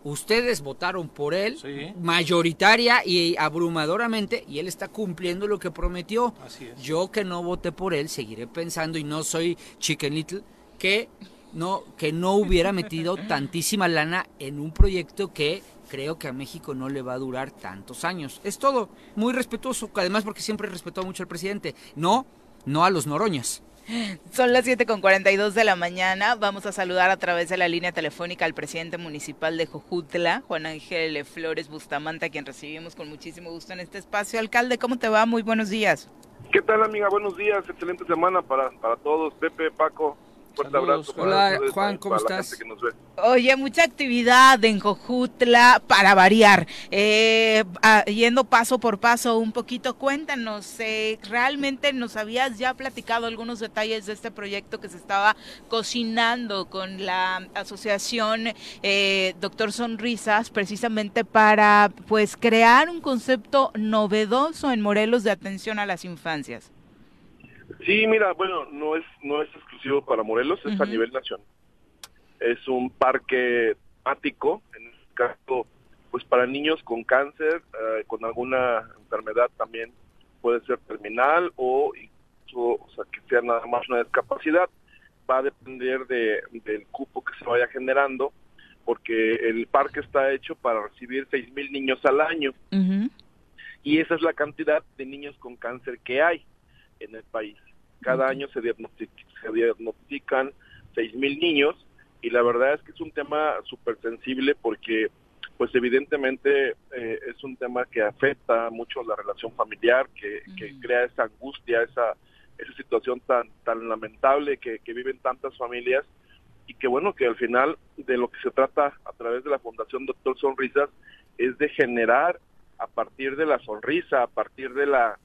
ustedes votaron por él mayoritaria y abrumadoramente y él está cumpliendo lo que prometió. Yo que no voté por él seguiré pensando y no soy Chicken Little que no que no hubiera metido tantísima lana en un proyecto que creo que a México no le va a durar tantos años. Es todo, muy respetuoso, además porque siempre respetó mucho al presidente. No, no a los noroñas. Son las 7 con 42 de la mañana. Vamos a saludar a través de la línea telefónica al presidente municipal de Jojutla, Juan Ángel Flores Bustamante, a quien recibimos con muchísimo gusto en este espacio. Alcalde, ¿cómo te va? Muy buenos días. ¿Qué tal, amiga? Buenos días. Excelente semana para, para todos. Pepe, Paco, fuerte abrazo. Hola, Juan, ¿cómo estás? Oye, mucha actividad en Jojutla para variar. Eh, yendo paso por paso un poquito, cuéntanos, eh, ¿realmente nos habías ya platicado algunos detalles de este proyecto que se estaba cocinando con la asociación eh, Doctor Sonrisas, precisamente para pues crear un concepto novedoso en Morelos de atención a las infancias? Sí, mira, bueno, no es no es exclusivo para Morelos, es a nivel nacional. Es un parque temático, en este caso, pues para niños con cáncer, eh, con alguna enfermedad también puede ser terminal o incluso, o sea, que sea nada más una discapacidad. Va a depender de, del cupo que se vaya generando, porque el parque está hecho para recibir seis mil niños al año. Y esa es la cantidad de niños con cáncer que hay en el país. Cada año se, se diagnostican seis mil niños y la verdad es que es un tema súper sensible porque pues evidentemente eh, es un tema que afecta mucho la relación familiar, que, crea esa angustia, esa, esa situación tan, tan lamentable que, que viven tantas familias y que bueno, que al final de lo que se trata a través de la Fundación Doctor Sonrisas es de generar a partir de la sonrisa, a partir de la,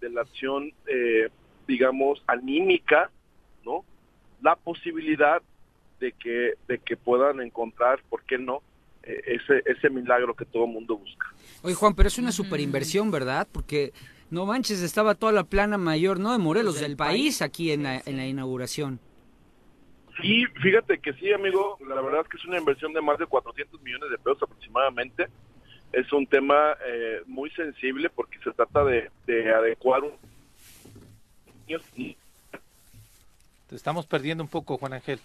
de la acción, eh, digamos, anímica, ¿no? La posibilidad de que, de que puedan encontrar, ¿por qué no? Eh, ese, ese milagro que todo el mundo busca. Oye, Juan, pero es una super inversión, ¿verdad? Porque no manches, estaba toda la plana mayor, ¿no? De Morelos, del, país, aquí en la, en la inauguración. Sí, fíjate que sí, amigo. La verdad es que es una inversión de más de 400 millones de pesos aproximadamente es un tema eh, muy sensible porque se trata de, adecuar un... Te estamos perdiendo un poco, Juan Ángel.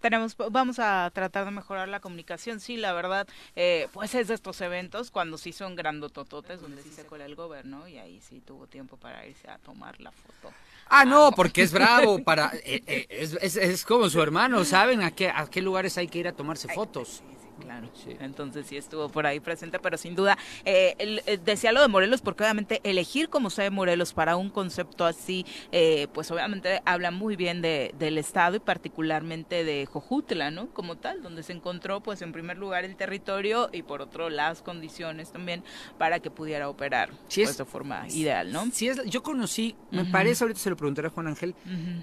Tenemos vamos a tratar de mejorar la comunicación. Sí la verdad eh, pues es de estos eventos cuando sí son grandotototes donde sí se cuela el gobierno y ahí sí tuvo tiempo para irse a tomar la foto. Ah no porque es bravo para eh, es, es, es, como su hermano saben a qué a qué lugares hay que ir a tomarse fotos claro. Entonces sí estuvo por ahí presente, pero sin duda, eh, eh, decía lo de Morelos porque obviamente elegir como de Morelos para un concepto así, eh, pues obviamente habla muy bien de, del Estado y particularmente de Jojutla, ¿no? Como tal, donde se encontró pues en primer lugar el territorio y por otro las condiciones también para que pudiera operar pues, de forma ideal, ¿no? Sí, es, yo conocí, me parece, ahorita se lo preguntaré a Juan Ángel,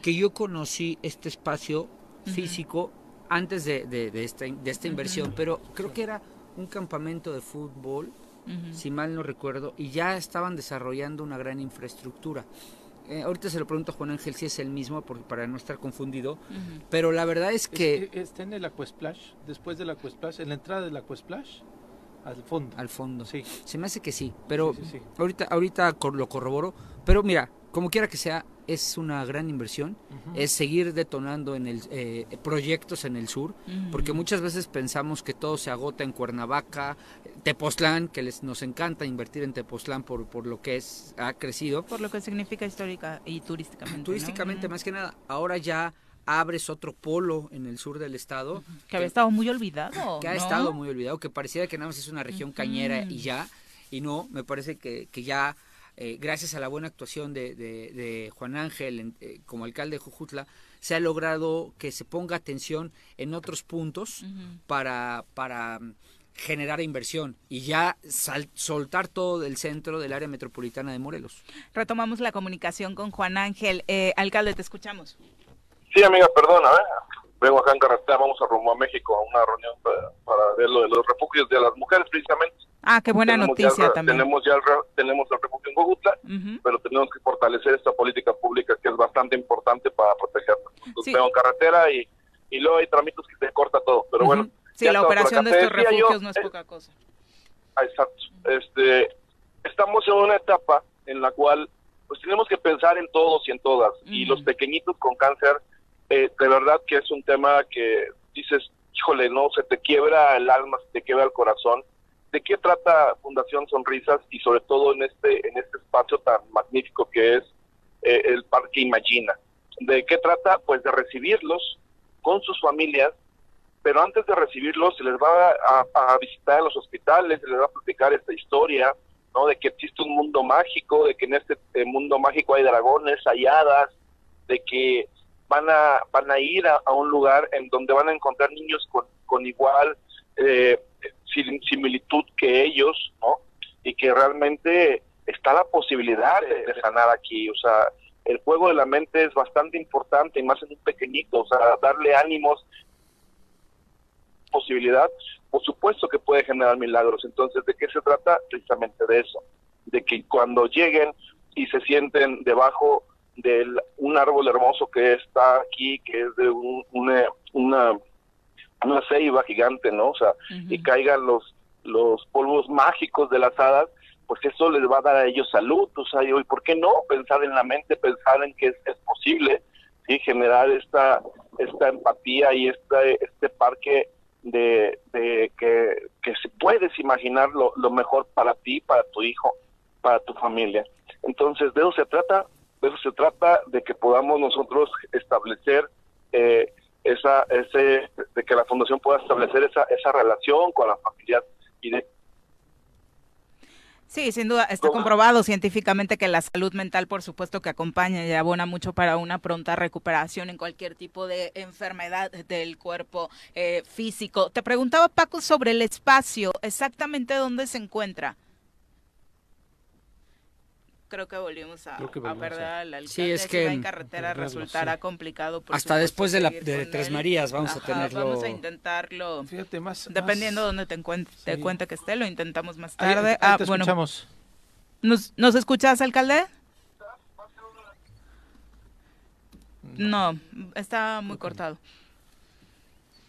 que yo conocí este espacio físico antes de, de, esta, de esta inversión, pero creo que era un campamento de fútbol, si mal no recuerdo, y ya estaban desarrollando una gran infraestructura. Eh, ahorita se lo pregunto a Juan Ángel si es el mismo, porque, para no estar confundido, pero la verdad es que... está en el Aquasplash, después del Aquasplash, en la entrada del Aquasplash, al fondo. Al fondo, sí. Se me hace que sí, pero ahorita, ahorita lo corroboro, pero mira, como quiera que sea, es una gran inversión, es seguir detonando en el eh, proyectos en el sur, porque muchas veces pensamos que todo se agota en Cuernavaca, Tepoztlán, que les nos encanta invertir en Tepoztlán por, por lo que es ha crecido, por lo que significa histórica y turísticamente. Turísticamente más que nada, ahora ya abres otro polo en el sur del estado. Que, había estado muy olvidado. Que ha estado muy olvidado, que pareciera que nada más es una región cañera y ya, y no, me parece que, que ya eh, gracias a la buena actuación de, Juan Ángel eh, como alcalde de Jujutla, se ha logrado que se ponga atención en otros puntos para, para mm, generar inversión y ya soltar todo del centro del área metropolitana de Morelos. Retomamos la comunicación con Juan Ángel. Eh, alcalde, te escuchamos. Sí, amiga, perdona, vengo acá en carretera, vamos a rumbo a México a una reunión para, ver lo de los refugios de las mujeres precisamente. Ah, qué buena noticia también. Tenemos ya el, tenemos el refugio en Gogutla, pero tenemos que fortalecer esta política pública que es bastante importante para protegernos. Vengo en carretera y, y luego hay tramitos que te corta todo, pero bueno. Sí, la operación de estos refugios no es poca cosa. Exacto. Este, estamos en una etapa en la cual pues tenemos que pensar en todos y en todas. Y los pequeñitos con cáncer eh, de verdad que es un tema que dices, híjole, no, se te quiebra el alma, se te quiebra el corazón. ¿De qué trata Fundación Sonrisas y sobre todo en este en este espacio tan magnífico que es eh, el Parque Imagina? ¿De qué trata? Pues de recibirlos con sus familias, pero antes de recibirlos se les va a, visitar en los hospitales, se les va a platicar esta historia, ¿no? De que existe un mundo mágico, de que en este eh, mundo mágico hay dragones, hay hadas, de que van a, van a ir a, un lugar en donde van a encontrar niños con, con igual eh, similitud que ellos, ¿no? Y que realmente está la posibilidad de, sanar aquí, o sea, el juego de la mente es bastante importante y más en un pequeñito, o sea, darle ánimos, posibilidad, por supuesto que puede generar milagros. Entonces, ¿de qué se trata? Precisamente de eso, de que cuando lleguen y se sienten debajo de un árbol hermoso que está aquí, que es de una, una, una ceiba gigante, ¿no? O sea, y caigan los, los polvos mágicos de las hadas, pues eso les va a dar a ellos salud, o sea, y ¿por qué no? Pensar en la mente, pensar en que es, es posible, ¿sí? Generar esta, esta empatía y este, este parque de, de que, que se puedes imaginar lo, lo mejor para ti, para tu hijo, para tu familia. Entonces, de eso se trata, de eso se trata, de que podamos nosotros establecer eh, esa, ese, de que la fundación pueda establecer esa, esa relación con la familia y de Sí, sin duda, está comprobado científicamente que la salud mental, por supuesto, que acompaña y abona mucho para una pronta recuperación en cualquier tipo de enfermedad del cuerpo eh, físico. Te preguntaba, Paco, sobre el espacio, exactamente dónde se encuentra creo que volvimos a, perder al alcalde. Sí, es que en carretera resultará complicado. Hasta después de, la, de Tres Marías vamos a tenerlo. Vamos a intentarlo. Fíjate, más. Dependiendo de dónde te, te cuenta que esté, lo intentamos más tarde. ah, bueno. Escuchamos. ¿Nos, ¿Nos escuchas, alcalde? No, está muy cortado.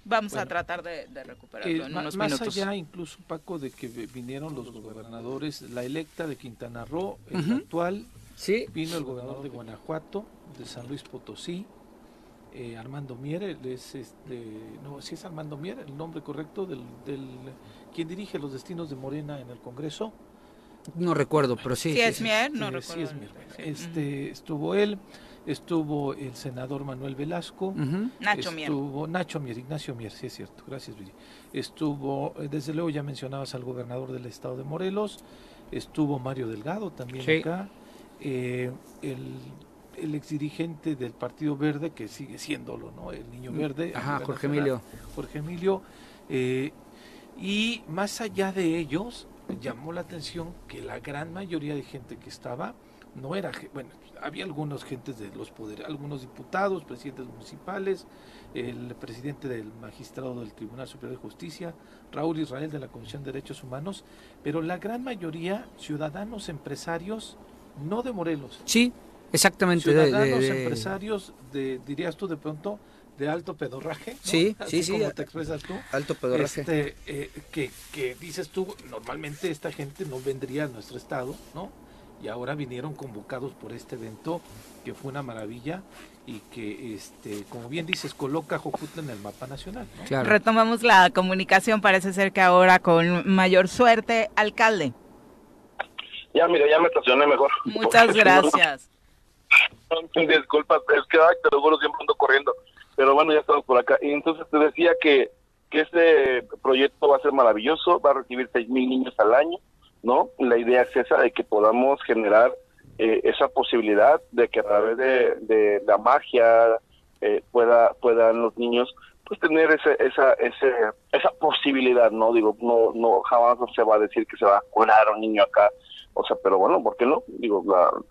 Vamos a tratar de, recuperarlo en unos más allá incluso, Paco, de que vinieron los gobernadores, la electa de Quintana Roo, el actual, ¿Sí? vino el gobernador de Guanajuato, de San Luis Potosí, eh, Armando Mier, es este, no, si es Armando Mier, el nombre correcto del, del quien dirige los destinos de Morena en el Congreso. No recuerdo, pero sí. Sí, es Mier, no recuerdo. Sí es Mier. Este, estuvo él estuvo el senador Manuel Velasco, Nacho Mier. Estuvo Nacho Mier, Ignacio Mier, sí es cierto, gracias Viri. Estuvo, eh, desde luego ya mencionabas al gobernador del estado de Morelos, estuvo Mario Delgado también acá, eh, el, el exdirigente del Partido Verde, que sigue siéndolo, ¿no? El Niño Verde. Ajá, Jorge Emilio. Jorge Emilio. Eh, y más allá de ellos, llamó la atención que la gran mayoría de gente que estaba, no era, bueno, había algunos gentes de los poderes, algunos diputados, presidentes municipales, el presidente del magistrado del Tribunal Superior de Justicia, Raúl Israel de la Comisión de Derechos Humanos, pero la gran mayoría ciudadanos empresarios, no de Morelos. Sí, exactamente. Ciudadanos empresarios, de, dirías tú de pronto, de alto pedorraje. Sí, sí, sí. Como te expresas tú. Alto pedorraje. Este, eh, que, que dices tú, normalmente esta gente no vendría a nuestro estado, ¿no? Y ahora vinieron convocados por este evento que fue una maravilla y que, este, como bien dices, coloca a Jojutla en el mapa nacional. Retomamos la comunicación, parece ser que ahora con mayor suerte, alcalde. Ya, mira, ya me estacioné mejor. Muchas gracias. Disculpa, es que te lo juro, siempre ando corriendo. Pero bueno, ya estamos por acá. Y entonces te decía que, que este proyecto va a ser maravilloso, va a recibir seis mil niños al año ¿no? La idea es esa de que podamos generar eh, esa posibilidad de que a través de, la magia eh, pueda puedan los niños pues tener ese, esa ese, esa posibilidad, no digo no no jamás se va a decir que se va a curar un niño acá o sea, pero bueno, ¿por qué no? Digo,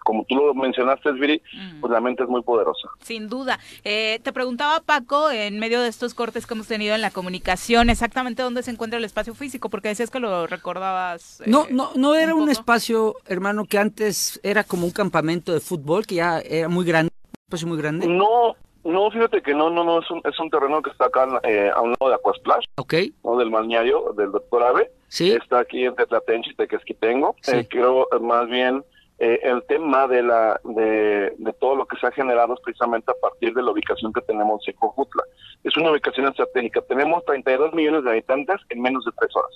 como tú lo mencionaste, Viri, pues la mente es muy poderosa. Sin duda. Eh, te preguntaba, Paco, en medio de estos cortes que hemos tenido en la comunicación, exactamente dónde se encuentra el espacio físico, porque decías que lo recordabas. no, eh, no, no era un, espacio, hermano, que antes era como un campamento de fútbol, que ya era muy grande, un espacio muy grande. No, no, fíjate que no, no, no, es un, es un terreno que está acá eh, a un lado de Aquasplash, ok ¿no? del balneario del doctor Ave. Sí. Está aquí entre Tlatenchi y Tequesquitengo. Sí. Eh, creo eh, más bien eh, el tema de la de, de, todo lo que se ha generado es precisamente a partir de la ubicación que tenemos en Cojutla. Es una ubicación estratégica. Tenemos 32 millones de habitantes en menos de tres horas.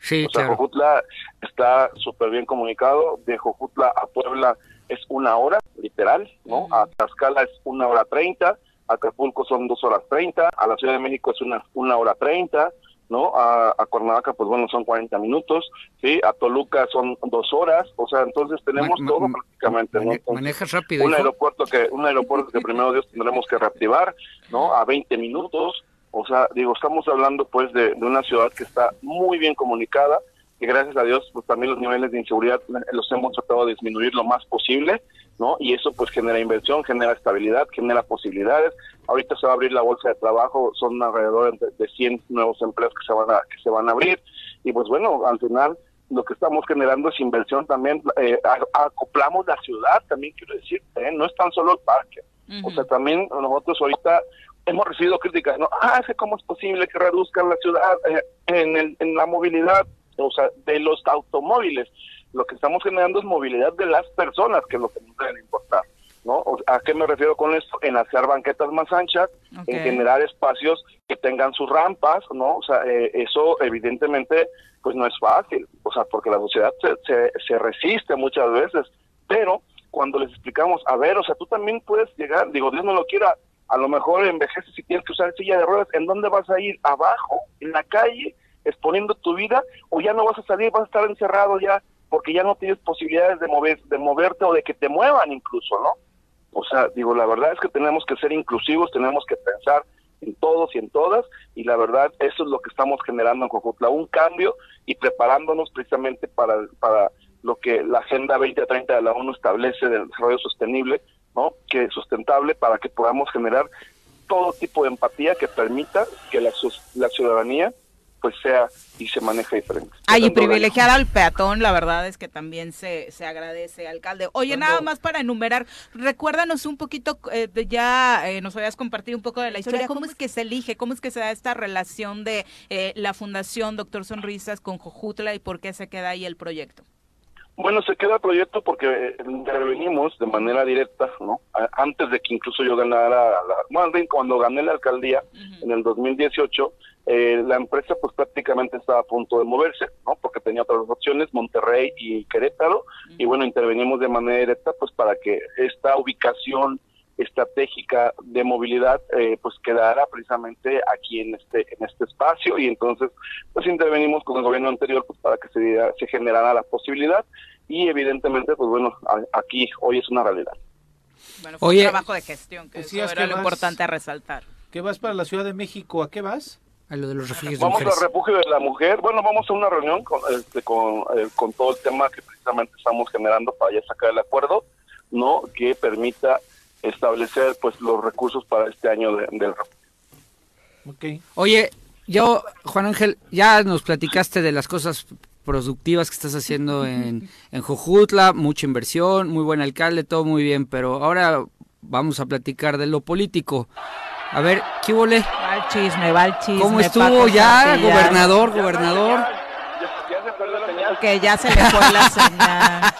Sí, o sea, Jojutla está súper bien comunicado. De Jojutla a Puebla es una hora, literal, ¿no? A Tlaxcala es una hora treinta, Acapulco son dos horas treinta, a la Ciudad de México es una, una hora treinta, ¿no? A, a, Cuernavaca, pues bueno, son 40 minutos, ¿sí? A Toluca son dos horas, o sea, entonces tenemos todo prácticamente, ¿no? manejas rápido. Un aeropuerto que, un aeropuerto que primero Dios tendremos que reactivar, ¿no? A 20 minutos, o sea, digo, estamos hablando pues de, de una ciudad que está muy bien comunicada, que gracias a Dios pues también los niveles de inseguridad los hemos tratado de disminuir lo más posible, ¿no? Y eso pues genera inversión, genera estabilidad, genera posibilidades. Ahorita se va a abrir la bolsa de trabajo, son alrededor de, 100 nuevos empleos que se van a que se van a abrir y pues bueno, al final lo que estamos generando es inversión también, eh, acoplamos la ciudad también quiero decir, ¿eh? no es tan solo el parque. O sea, también nosotros ahorita hemos recibido críticas, ¿no? Ah, ¿cómo es posible que reduzcan la ciudad eh, en, el, en la movilidad? O sea, de los automóviles. Lo que estamos generando es movilidad de las personas, que es lo que nos debe importar. ¿no? ¿A qué me refiero con esto? En hacer banquetas más anchas, en generar espacios que tengan sus rampas, ¿no? O sea, eh, eso evidentemente pues no es fácil, o sea, porque la sociedad se, se, se resiste muchas veces, pero cuando les explicamos, a ver, o sea, tú también puedes llegar, digo, Dios no lo quiera, a lo mejor envejeces y tienes que usar silla de ruedas, ¿en dónde vas a ir? ¿Abajo? ¿En la calle? ¿Exponiendo tu vida? ¿O ya no vas a salir, vas a estar encerrado ya porque ya no tienes posibilidades de, mover, de moverte o de que te muevan incluso, ¿no? O sea, digo, la verdad es que tenemos que ser inclusivos, tenemos que pensar en todos y en todas, y la verdad eso es lo que estamos generando en Cojutla, un cambio y preparándonos precisamente para, para lo que la Agenda 2030 de la ONU establece del desarrollo sostenible, ¿no? Que sustentable para que podamos generar todo tipo de empatía que permita que la, la ciudadanía pues sea y se maneje diferente. Ay, y privilegiar al peatón, la verdad es que también se, se agradece, alcalde. Oye, nada más para enumerar, recuérdanos un poquito, eh, de ya eh, nos habías compartido un poco de la historia, ¿cómo es que se elige, cómo es que se da esta relación de eh, la Fundación Doctor Sonrisas con Jojutla y por qué se queda ahí el proyecto? Bueno, se queda el proyecto porque intervenimos de manera directa, ¿no? Antes de que incluso yo ganara, la, bueno, cuando gané la alcaldía en el 2018, eh, la empresa pues prácticamente estaba a punto de moverse, ¿no? Porque tenía otras opciones, Monterrey y Querétaro, y bueno, intervenimos de manera directa pues para que esta ubicación estratégica de movilidad eh, pues quedara precisamente aquí en este en este espacio y entonces pues intervenimos con el gobierno anterior pues para que se, se generara la posibilidad y evidentemente pues bueno aquí hoy es una realidad bueno fue un trabajo de gestión que eso era lo importante a resaltar ¿qué vas para la Ciudad de México? ¿a qué vas? A lo de los refugios vamos al refugio de la mujer bueno vamos a una reunión con este, con, eh, con todo el tema que precisamente estamos generando para ya sacar el acuerdo no que permita establecer pues los recursos para este año de, del okay. Oye, yo, Juan Ángel, ya nos platicaste de las cosas productivas que estás haciendo en, en Jojutla, mucha inversión, muy buen alcalde, todo muy bien, pero ahora vamos a platicar de lo político. A ver, ¿qué huele? Va el chisme, va el chisme. ¿Cómo estuvo ya, gobernador, gobernador? Que ya se le fue la señal.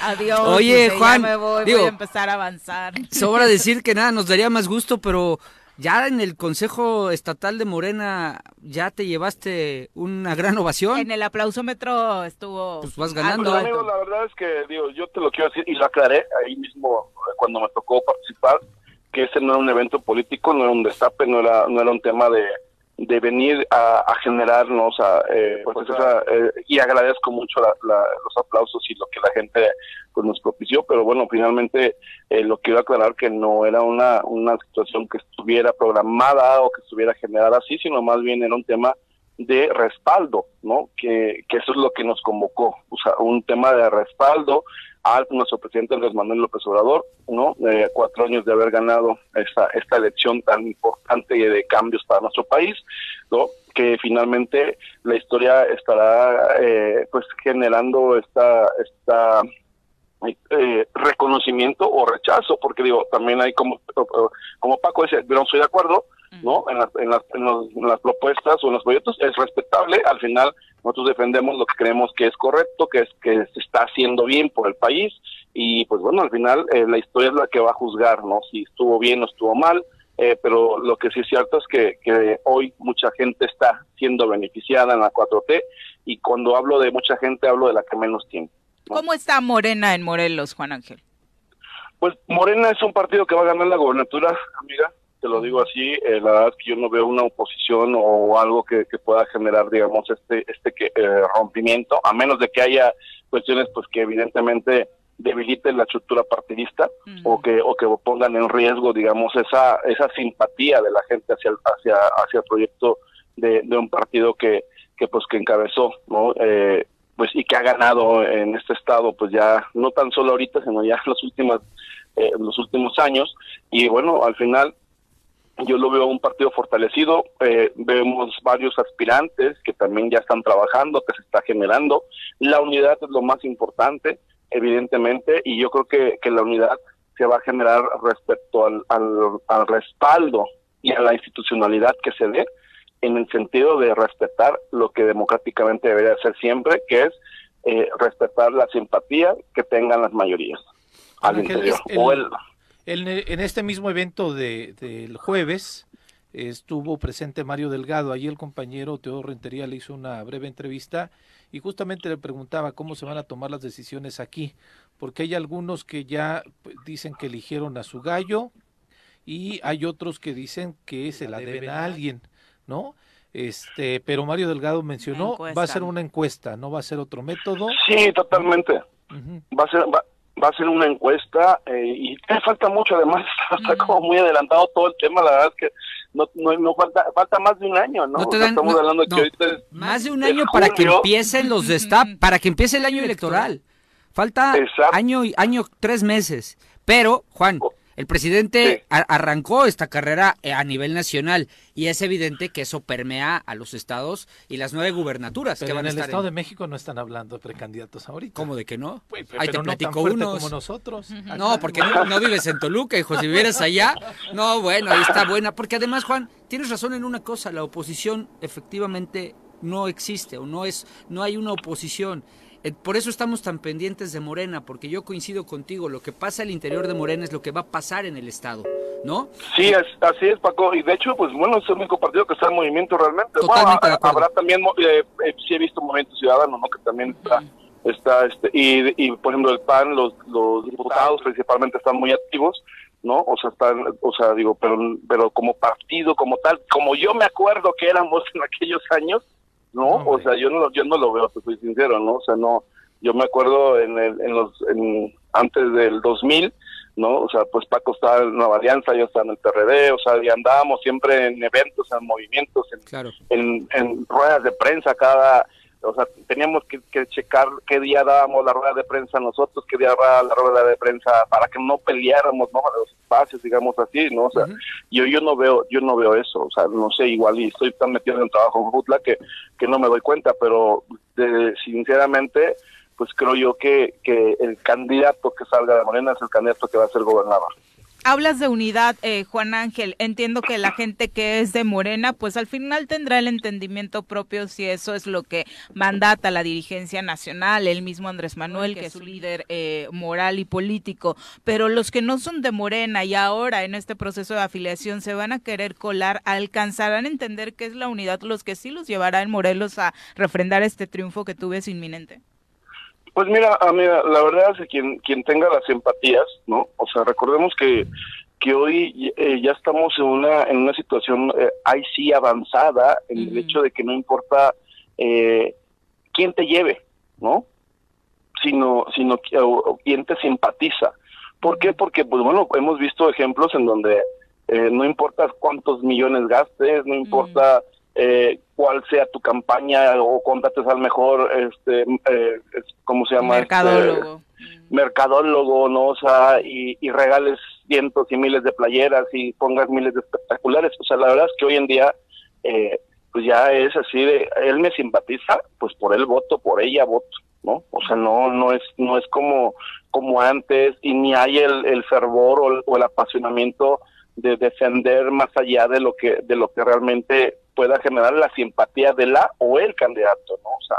Adiós. Oye, Juan, voy, a empezar a avanzar. Sobra decir que nada, nos daría más gusto, pero ya en el Consejo Estatal de Morena ya te llevaste una gran ovación. En el aplausómetro estuvo. Pues vas ganando. Ah, amigo, la verdad es que digo, yo te lo quiero decir y lo aclaré ahí mismo cuando me tocó participar, que ese no era un evento político, no era un destape, no era, no era un tema de de venir a, a generarnos eh, pues esa, eh, y agradezco mucho los aplausos y lo que la gente pues nos propició pero bueno finalmente eh, lo quiero aclarar que no era una una situación que estuviera programada o que estuviera generada así sino más bien era un tema de respaldo no que, que eso es lo que nos convocó o sea un tema de respaldo a nuestro presidente Andrés Manuel López Obrador, ¿no? Eh, cuatro años de haber ganado esta, esta elección tan importante de cambios para nuestro país, ¿no? Que finalmente la historia estará, eh, pues, generando esta, esta eh, reconocimiento o rechazo, porque digo, también hay como, como Paco decía, no estoy de acuerdo, ¿no? En las, en las, en las propuestas o en los proyectos es respetable, al final nosotros defendemos lo que creemos que es correcto, que es que se está haciendo bien por el país y pues bueno, al final eh, la historia es la que va a juzgar, ¿no? Si estuvo bien o estuvo mal, eh, pero lo que sí es cierto es que, que hoy mucha gente está siendo beneficiada en la 4T y cuando hablo de mucha gente hablo de la que menos tiene. ¿Cómo está Morena en Morelos, Juan Ángel? Pues Morena es un partido que va a ganar la gobernatura, amiga, te lo digo así, eh, la verdad es que yo no veo una oposición o algo que, pueda generar, digamos, este este que, eh, rompimiento, a menos de que haya cuestiones pues que evidentemente debiliten la estructura partidista o que o que pongan en riesgo, digamos, esa esa simpatía de la gente hacia el, hacia hacia el proyecto de, un partido que que pues que encabezó, ¿no? Eh, pues y que ha ganado en este estado, pues ya no tan solo ahorita, sino ya en los últimos eh, los últimos años y bueno, al final yo lo veo un partido fortalecido, eh, vemos varios aspirantes que también ya están trabajando, que se está generando. La unidad es lo más importante, evidentemente, y yo creo que, que la unidad se va a generar respecto al, al, respaldo y a la institucionalidad que se dé en el sentido de respetar lo que democráticamente debería ser siempre, que es eh, respetar la simpatía que tengan las mayorías al interior. o el, en, este mismo evento de, del jueves estuvo presente Mario Delgado. Allí el compañero Teodoro Rentería le hizo una breve entrevista y justamente le preguntaba cómo se van a tomar las decisiones aquí, porque hay algunos que ya pues, dicen que eligieron a su gallo y hay otros que dicen que se la deben a alguien, ¿no? Este, pero Mario Delgado mencionó va a ser una encuesta, no va a ser otro método. Sí, totalmente. Va a ser va a ser una encuesta eh, y te falta mucho además, está como muy adelantado todo el tema, la verdad es que no, no, falta, falta más de un año, ¿no? Estamos hablando de que ahorita más de un año para que empiecen los de para que empiece el año electoral. Falta año y año tres meses. Pero, Juan, oh. El presidente arrancó esta carrera eh, a nivel nacional y es evidente que eso permea a los estados y las nueve gubernaturas que van en el Estado de México no están hablando de precandidatos ahorita. ¿Cómo de que no? Pues, Ahí te platico no como nosotros. No, porque no, vives en Toluca, hijo. Si vivieras allá, no, bueno, ahí está buena. Porque además, Juan, tienes razón en una cosa, la oposición efectivamente no existe o no es, no hay una oposición. Eh, por eso estamos tan pendientes de Morena, porque yo coincido contigo, lo que pasa al interior de Morena es lo que va a pasar en el Estado, ¿no? Sí, así es, Paco, y de hecho, pues bueno, es el único partido que está en movimiento realmente. Totalmente habrá también, eh, eh, sí he visto Movimiento Ciudadano, ¿no? Que también está, está este, y, por ejemplo el PAN, los, los diputados principalmente están muy activos, ¿no? O sea, están, o sea, digo, pero, pero como partido, como tal, como yo me acuerdo que éramos en aquellos años, no, o sea, yo no, yo no lo veo, te soy sincero, ¿no? O sea, no, yo me acuerdo en, el, en los, en, antes del 2000, ¿no? O sea, pues Paco estaba en Nueva Alianza, yo estaba en el PRD, o sea, y andábamos siempre en eventos, en movimientos, en, en, en ruedas de prensa cada o sea, teníamos que, checar qué día dábamos la rueda de prensa nosotros, qué día daba la rueda de prensa para que no peleáramos, ¿no? Los espacios, digamos así, ¿no? O sea, yo yo no veo yo no veo eso, o sea, no sé, igual y estoy tan metido en el trabajo en Jutla que, que no me doy cuenta, pero sinceramente, pues creo yo que, que el candidato que salga de Morena es el candidato que va a ser gobernador. Hablas de unidad, eh, Juan Ángel. Entiendo que la gente que es de Morena, pues al final tendrá el entendimiento propio si eso es lo que mandata la dirigencia nacional, el mismo Andrés Manuel, que es su líder eh, moral y político. Pero los que no son de Morena y ahora en este proceso de afiliación se van a querer colar, alcanzarán a entender que es la unidad los que sí los llevará en Morelos a refrendar este triunfo que tú ves inminente. Pues mira, amiga, la verdad es que quien, quien tenga las empatías, ¿no? O sea, recordemos que, que hoy eh, ya estamos en una, en una situación eh, ahí sí avanzada, en el hecho de que no importa eh, quién te lleve, ¿no? Sino, sino quién te simpatiza. ¿Por qué? Porque, pues bueno, hemos visto ejemplos en donde no importa cuántos millones gastes, no importa eh, cuál sea tu campaña o contrates al mejor, este, eh, ¿cómo se llama? Mercadólogo. Este, mercadólogo, ¿no? O sea, y, regales cientos y miles de playeras y pongas miles de espectaculares. O sea, la verdad es que hoy en día, eh, pues ya es así de, él me simpatiza, pues por él voto, por ella voto, ¿no? O sea, no, no es, no es como, como antes y ni hay el, el fervor o o el apasionamiento de defender más allá de lo que, de lo que realmente pueda generar la simpatía de la o el candidato, ¿no? O sea,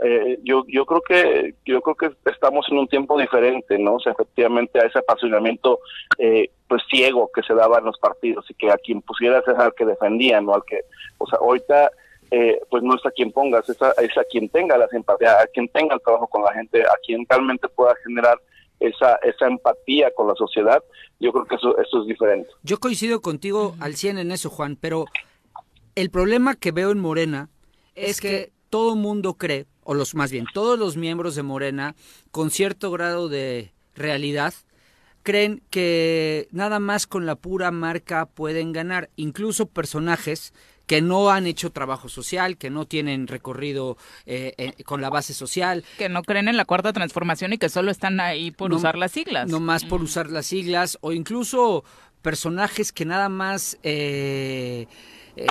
eh, yo yo creo que yo creo que estamos en un tiempo diferente, ¿no? O sea, efectivamente a ese apasionamiento eh, pues ciego que se daba en los partidos y que a quien pusieras es al que defendía, no al que, o sea, ahorita eh, pues no es a quien pongas, es a, es a quien tenga la simpatía, a quien tenga el trabajo con la gente, a quien realmente pueda generar esa, esa empatía con la sociedad, yo creo que eso, eso es diferente. Yo coincido contigo al 100 en eso, Juan, pero el problema que veo en Morena es, que, todo mundo cree, o los más bien, todos los miembros de Morena, con cierto grado de realidad, creen que nada más con la pura marca pueden ganar, incluso personajes que no han hecho trabajo social, que no tienen recorrido eh, eh, con la base social. Que no creen en la cuarta transformación y que solo están ahí por usar las siglas. No más por usar las siglas, o incluso personajes que nada más... Eh,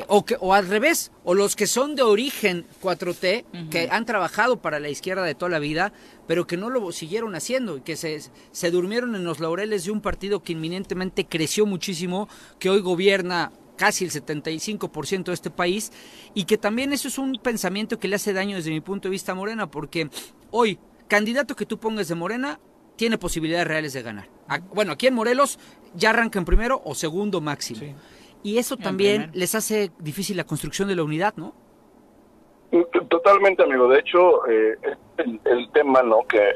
o, que, o al revés, o los que son de origen 4T, que han trabajado para la izquierda de toda la vida, pero que no lo siguieron haciendo y que se, se durmieron en los laureles de un partido que inminentemente creció muchísimo, que hoy gobierna casi el 75% de este país y que también eso es un pensamiento que le hace daño desde mi punto de vista a Morena, porque hoy, candidato que tú pongas de Morena, tiene posibilidades reales de ganar. bueno, aquí en Morelos ya arrancan primero o segundo máximo. Y eso también les hace difícil la construcción de la unidad, ¿no? Totalmente, amigo. De hecho, eh, el, tema, ¿no? Que,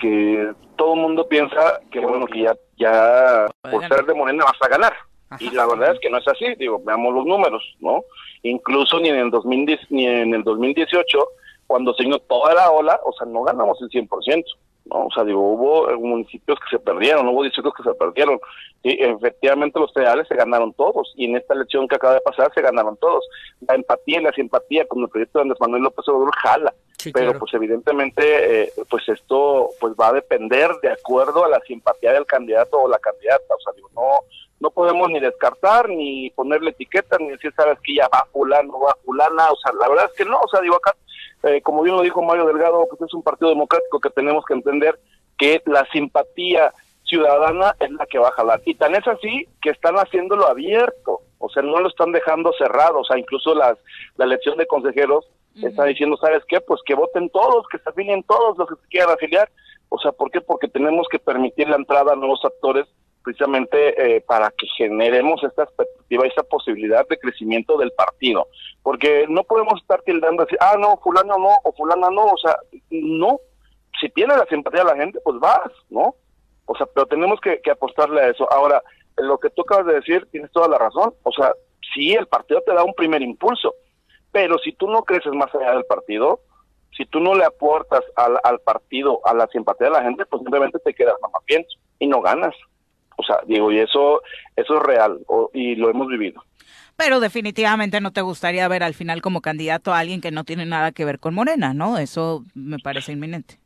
que todo el mundo piensa que, bueno, que ya, ya por ser de Morena vas a ganar. Y la verdad es que no es así, digo, veamos los números, ¿no? Incluso ni en el 2010, ni en el 2018, cuando se toda la ola, o sea, no ganamos el 100%, ¿no? O sea, digo, hubo municipios que se perdieron, hubo distritos que se perdieron. Y efectivamente los federales se ganaron todos, y en esta elección que acaba de pasar se ganaron todos. La empatía y la simpatía con el proyecto de Andrés Manuel López Obrador jala, pero pues evidentemente eh, pues esto pues va a depender de acuerdo a la simpatía del candidato o la candidata, o sea, digo, no no podemos ni descartar, ni ponerle etiqueta, ni decir, sabes que ya va fulano, va fulana, o sea, la verdad es que no, o sea, digo acá, eh, como bien lo dijo Mario Delgado, pues es un partido democrático que tenemos que entender que la simpatía ciudadana es la que va a jalar. Y tan es así que están haciéndolo abierto, o sea, no lo están dejando cerrado, o sea, incluso las, la elección de consejeros está diciendo, ¿sabes qué? Pues que voten todos, que se afilien todos los que se quieran afiliar. O sea, ¿por qué? Porque tenemos que permitir la entrada a nuevos actores precisamente eh, para que generemos esta expectativa, esa posibilidad de crecimiento del partido. Porque no podemos estar tildando así, ah, no, fulano no, o fulana no, o sea, no. Si tiene la simpatía de la gente, pues vas, ¿no? O sea, pero tenemos que, apostarle a eso. Ahora, lo que tú acabas de decir, tienes toda la razón. O sea, sí, el partido te da un primer impulso, pero si tú no creces más allá del partido, si tú no le aportas al, al partido, a la simpatía de la gente, pues simplemente te quedas más bien y no ganas. O sea, digo, y eso, eso es real y lo hemos vivido. Pero definitivamente no te gustaría ver al final como candidato a alguien que no tiene nada que ver con Morena, ¿no? Eso me parece inminente.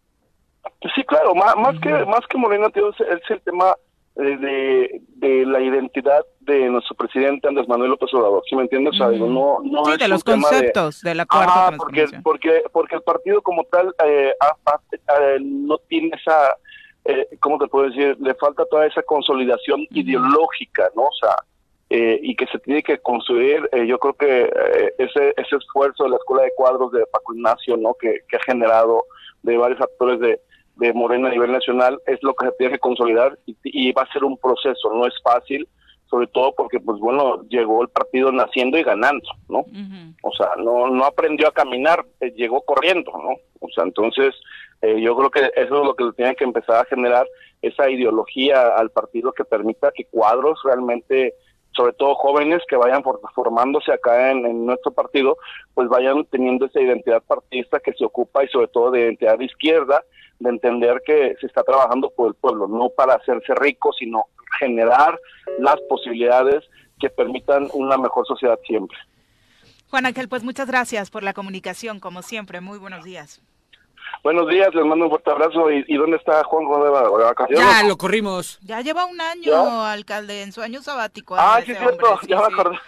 Sí, claro, más, más que más que Morena, tío, es, el tema de, de, la identidad de nuestro presidente Andrés Manuel López Obrador, ¿sí me entiendes? O sea, no, no sí, de los conceptos de, la cuarta porque, porque, porque el partido como tal eh, no tiene esa eh, ¿cómo te puedo decir? Le falta toda esa consolidación ideológica, ¿no? O sea, eh, y que se tiene que construir, eh, yo creo que eh, ese, ese esfuerzo de la Escuela de Cuadros de Paco Ignacio, ¿no? Que, ha generado de varios actores de, de Morena a nivel nacional, es lo que se tiene que consolidar y, y va a ser un proceso, no es fácil, sobre todo porque pues bueno llegó el partido naciendo y ganando no o sea no no aprendió a caminar eh, llegó corriendo no o sea entonces eh, yo creo que eso es lo que le tiene que empezar a generar esa ideología al partido que permita que cuadros realmente sobre todo jóvenes que vayan formándose acá en, nuestro partido, pues vayan teniendo esa identidad partidista que se ocupa y sobre todo de identidad de izquierda, de entender que se está trabajando por el pueblo, no para hacerse rico, sino generar las posibilidades que permitan una mejor sociedad siempre. Juan Ángel, pues muchas gracias por la comunicación, como siempre. Muy buenos días. Buenos días, les mando un fuerte abrazo. ¿Y, dónde está Juan de vacaciones? Ya, lo corrimos. Ya lleva un año, alcalde, en su año sabático. Ah, sí, cierto, ya, me acordé,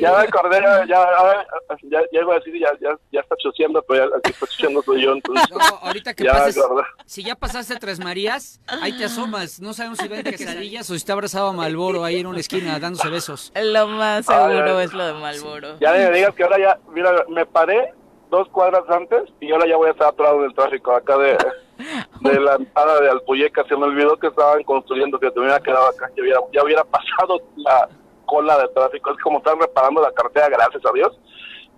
ya, me acordé. Ya, ya, iba a decir, ya, ya, ya está choseando, pero ya está soy yo. Entonces, no, ahorita que pases, si ya pasaste Tres Marías, ahí te asomas. No sabemos si vende quesadillas o si está abrazado a Malboro ahí en una esquina dándose besos. Lo más seguro es lo de Malboro. Ya me digas que ahora ya, mira, me paré dos cuadras antes y ahora ya voy a estar atrás del tráfico acá de, de la entrada de Alpuyeca. Se me olvidó que estaban construyendo, que te hubiera quedado acá, ya hubiera, ya hubiera pasado la cola de tráfico. Es como están reparando la carretera, gracias a Dios,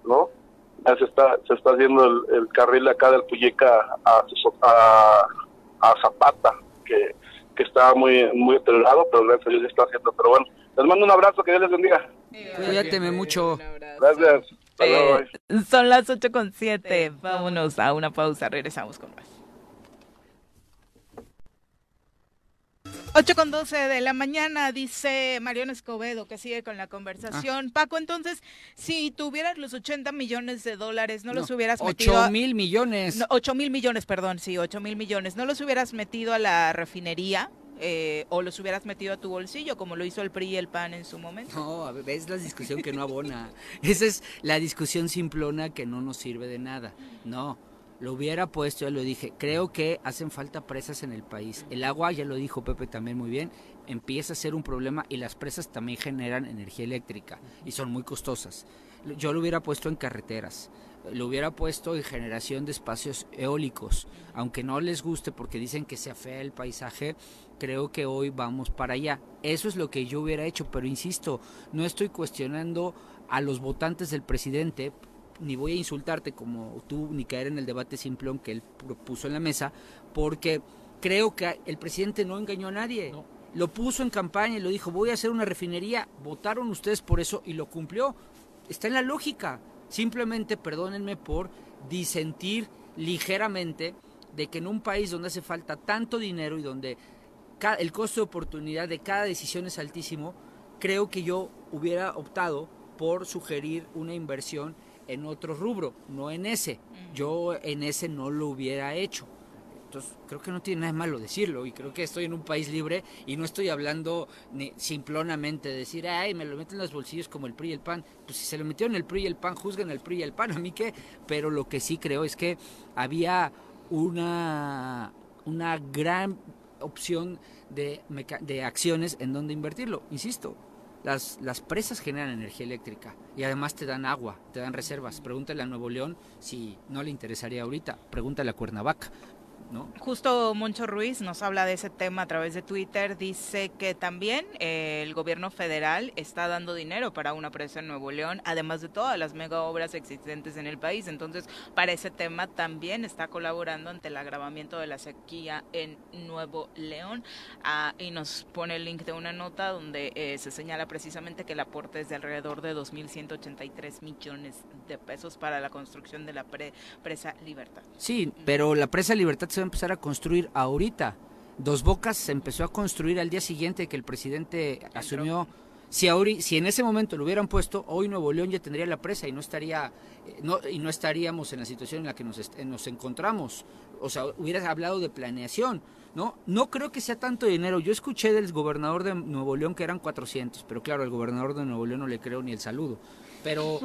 ¿no? Ya se está, se está haciendo el, carril acá de Alpuyeca a, a, a Zapata, que, que está muy, muy deteriorado, pero gracias a Dios ya está haciendo. Pero bueno, les mando un abrazo, que Dios les bendiga. Cuídate mucho. Gracias. Eh, son las 8 con 7. Vámonos a una pausa. Regresamos con más. 8 con 12 de la mañana, dice Mariano Escobedo, que sigue con la conversación. Ah. Paco, entonces, si tuvieras los 80 millones de dólares, ¿no, los hubieras metido? 8 mil millones. No, 8 mil millones, perdón, sí, 8 mil millones. ¿No los hubieras metido a la refinería? Eh, o los hubieras metido a tu bolsillo como lo hizo el PRI y el PAN en su momento. No, es la discusión que no abona. Esa es la discusión simplona que no nos sirve de nada. No, lo hubiera puesto, ya lo dije, creo que hacen falta presas en el país. El agua, ya lo dijo Pepe también muy bien, empieza a ser un problema y las presas también generan energía eléctrica y son muy costosas. Yo lo hubiera puesto en carreteras, lo hubiera puesto en generación de espacios eólicos, aunque no les guste porque dicen que se afea el paisaje, creo que hoy vamos para allá. Eso es lo que yo hubiera hecho, pero insisto, no estoy cuestionando a los votantes del presidente, ni voy a insultarte como tú, ni caer en el debate simplón que él puso en la mesa, porque creo que el presidente no engañó a nadie. Lo puso en campaña y lo dijo, voy a hacer una refinería. Votaron ustedes por eso y lo cumplió. Está en la lógica. Simplemente perdónenme por disentir ligeramente de que en un país donde hace falta tanto dinero y donde el costo de oportunidad de cada decisión es altísimo, creo que yo hubiera optado por sugerir una inversión en otro rubro, no en ese. Yo en ese no lo hubiera hecho. Entonces, creo que no tiene nada de malo decirlo y creo que estoy en un país libre y no estoy hablando ni simplonamente de decir, ay, me lo meten en los bolsillos como el PRI y el PAN. Pues si se lo metieron el PRI y el PAN, juzgan el PRI y el PAN, a mí qué. Pero lo que sí creo es que había una, una gran opción de, de acciones en donde invertirlo. Insisto, las, las presas generan energía eléctrica y además te dan agua, te dan reservas. Pregúntale a Nuevo León si no le interesaría ahorita. Pregúntale a Cuernavaca. Justo Moncho Ruiz nos habla de ese tema a través de Twitter. Dice que también eh, el gobierno federal está dando dinero para una presa en Nuevo León, además de todas las mega obras existentes en el país. Entonces, para ese tema también está colaborando ante el agravamiento de la sequía en Nuevo León. Ah, y nos pone el link de una nota donde eh, se señala precisamente que el aporte es de alrededor de 2.183 millones de pesos para la construcción de la presa Libertad. Sí, pero la presa Libertad se a empezar a construir ahorita. Dos Bocas se empezó a construir al día siguiente que el presidente asumió. Si, si en ese momento lo hubieran puesto, hoy Nuevo León ya tendría la presa y no estaría eh, no, y no estaríamos en la situación en la que nos, nos encontramos. O sea, hubieras hablado de planeación. ¿no? No creo que sea tanto dinero. Yo escuché del gobernador de Nuevo León que eran 400, pero claro, al gobernador de Nuevo León no le creo ni el saludo pero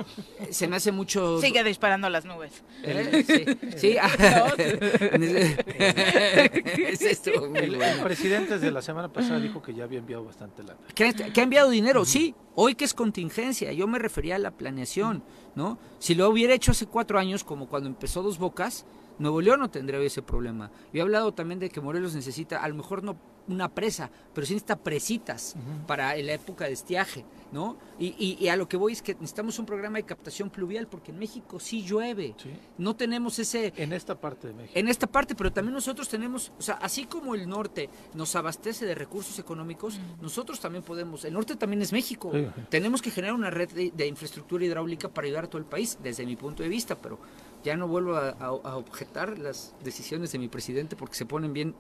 se me hace mucho... Sigue disparando las nubes. ¿Eh? Sí, sí. El presidente de la semana pasada dijo que ya había enviado bastante lana. ¿Que, ha enviado dinero, sí. Hoy que es contingencia, yo me refería a la planeación, ¿no? Si lo hubiera hecho hace cuatro años, como cuando empezó Dos Bocas, Nuevo León no tendría ese problema. Yo he hablado también de que Morelos necesita, a lo mejor no una presa, pero sí necesita presitas para la época de estiaje, ¿no? Y, y, a lo que voy es que necesitamos un programa de captación pluvial, porque en México sí llueve. No tenemos ese... En esta parte de México. En esta parte, pero también nosotros tenemos, o sea, así como el norte nos abastece de recursos económicos, nosotros también podemos, el norte también es México. Tenemos que generar una red de, infraestructura hidráulica para ayudar a todo el país, desde mi punto de vista, pero ya no vuelvo a objetar las decisiones de mi presidente porque se ponen bien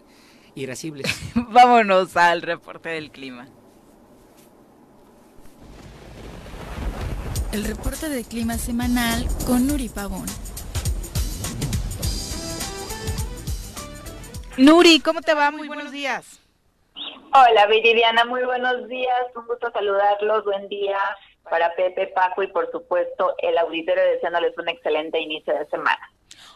irascibles. Vámonos al reporte del clima. El reporte del clima semanal con Nuri Pavón. Nuri, ¿cómo te va? Muy buenos días. Hola, Viridiana, muy buenos días. Un gusto saludarlos. Buen día para Pepe, Paco y por supuesto el auditorio deseándoles un excelente inicio de semana.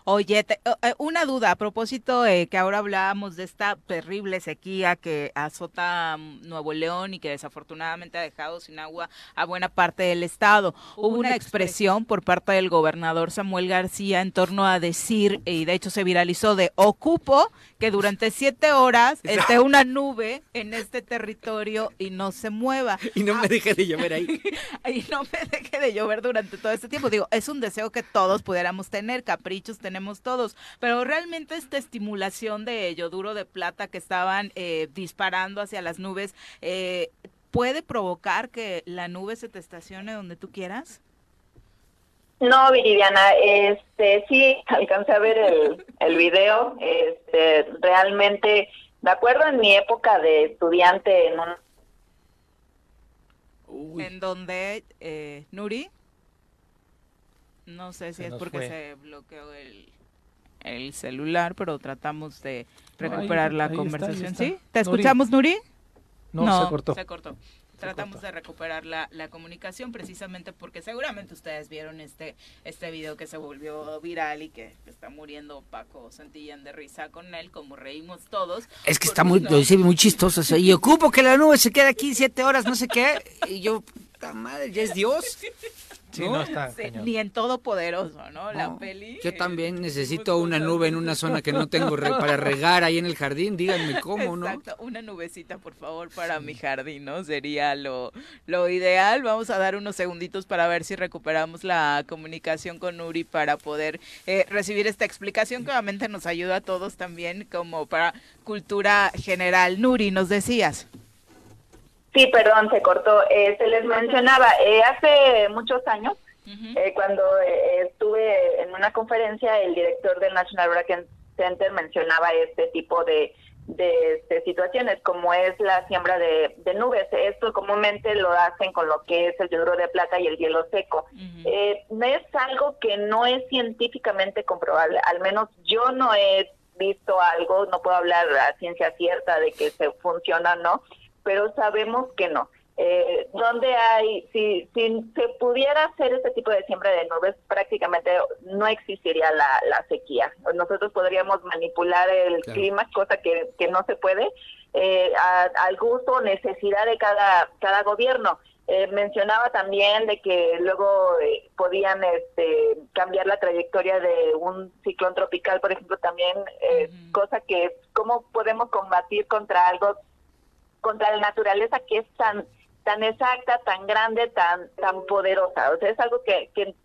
Oye, eh, una duda a propósito eh, que ahora hablábamos de esta terrible sequía que azota mm, Nuevo León y que desafortunadamente ha dejado sin agua a buena parte del estado. Hubo una expresión por parte del gobernador Samuel García en torno a decir, y de hecho se viralizó de ocupo que durante siete horas esté una nube en este territorio y no se mueva. Y no me deje de llover ahí. y no me deje de llover durante todo este tiempo. Digo, es un deseo que todos pudiéramos tener, caprichos beneficios tenemos todos, pero realmente esta estimulación de yoduro de plata que estaban eh, disparando hacia las nubes, eh, ¿puede provocar que la nube se te estacione donde tú quieras? No, Viridiana, este, sí, alcancé a ver el, el video, este, realmente, de acuerdo en mi época de estudiante en un... En donde, eh, Nuri, no sé si es porque se bloqueó el, el celular, pero tratamos de recuperar la conversación. ¿Sí? ¿Te escuchamos, Nuri? No, se cortó. Se cortó tratamos de recuperar la, la, comunicación precisamente porque seguramente ustedes vieron este este video que se volvió viral y que está muriendo Paco Santillán de risa con él, como reímos todos. Es que está muy, muy chistoso. y ocupo que la nube se quede aquí siete horas, no sé qué. Y yo, puta madre, ya es Dios. Sí, no, está ni en Todopoderoso, ¿no? La peli. Yo también necesito una nube en una zona que no tengo para regar ahí en el jardín. Díganme cómo, ¿no? Exacto, una nubecita, por favor, para mi jardín, ¿no? Sería lo, lo ideal. Vamos a dar unos segunditos para ver si recuperamos la comunicación con Uri para poder eh, recibir esta explicación que obviamente nos ayuda a todos también como para cultura general. Nuri, nos decías. Sí, perdón, se cortó. Eh, se les mencionaba, eh, hace muchos años, eh, cuando estuve en una conferencia, el director del National Hurricane Center mencionaba este tipo de, de, este, situaciones, como es la siembra de, nubes. Esto comúnmente lo hacen con lo que es el yoduro de plata y el hielo seco. No es algo que no es científicamente comprobable, al menos yo no he visto algo, no puedo hablar a ciencia cierta de que se funciona o no, pero sabemos que no. Eh, donde hay, si, si se pudiera hacer este tipo de siembra de nubes, prácticamente no existiría la, la sequía. Nosotros podríamos manipular el clima, cosa que, que no se puede, eh, al gusto o necesidad de cada, cada gobierno. Eh, mencionaba también de que luego eh, podían este, cambiar la trayectoria de un ciclón tropical, por ejemplo, también, eh, cosa que, ¿cómo podemos combatir contra algo contra la naturaleza que es tan tan exacta, tan grande, tan tan poderosa. O sea, es algo que, que,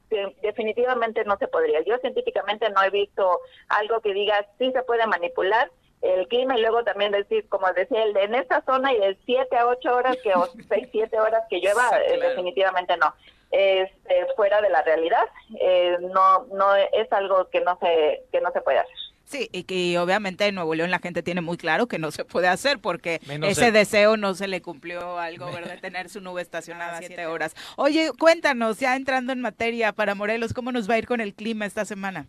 definitivamente no se podría. Yo científicamente no he visto algo que diga sí se puede manipular el clima y luego también decir, como decía el de en esta zona y de 7 a 8 horas que o 6, 7 horas que llueva, eh, definitivamente no. Es fuera de la realidad, eh, no no es algo que no se que no se puede hacer. Sí, y que obviamente en Nuevo León la gente tiene muy claro que no se puede hacer porque ese deseo no se le cumplió algo, ¿verdad? Tener su nube estacionada siete horas. Oye, cuéntanos, ya entrando en materia para Morelos, ¿cómo nos va a ir con el clima esta semana?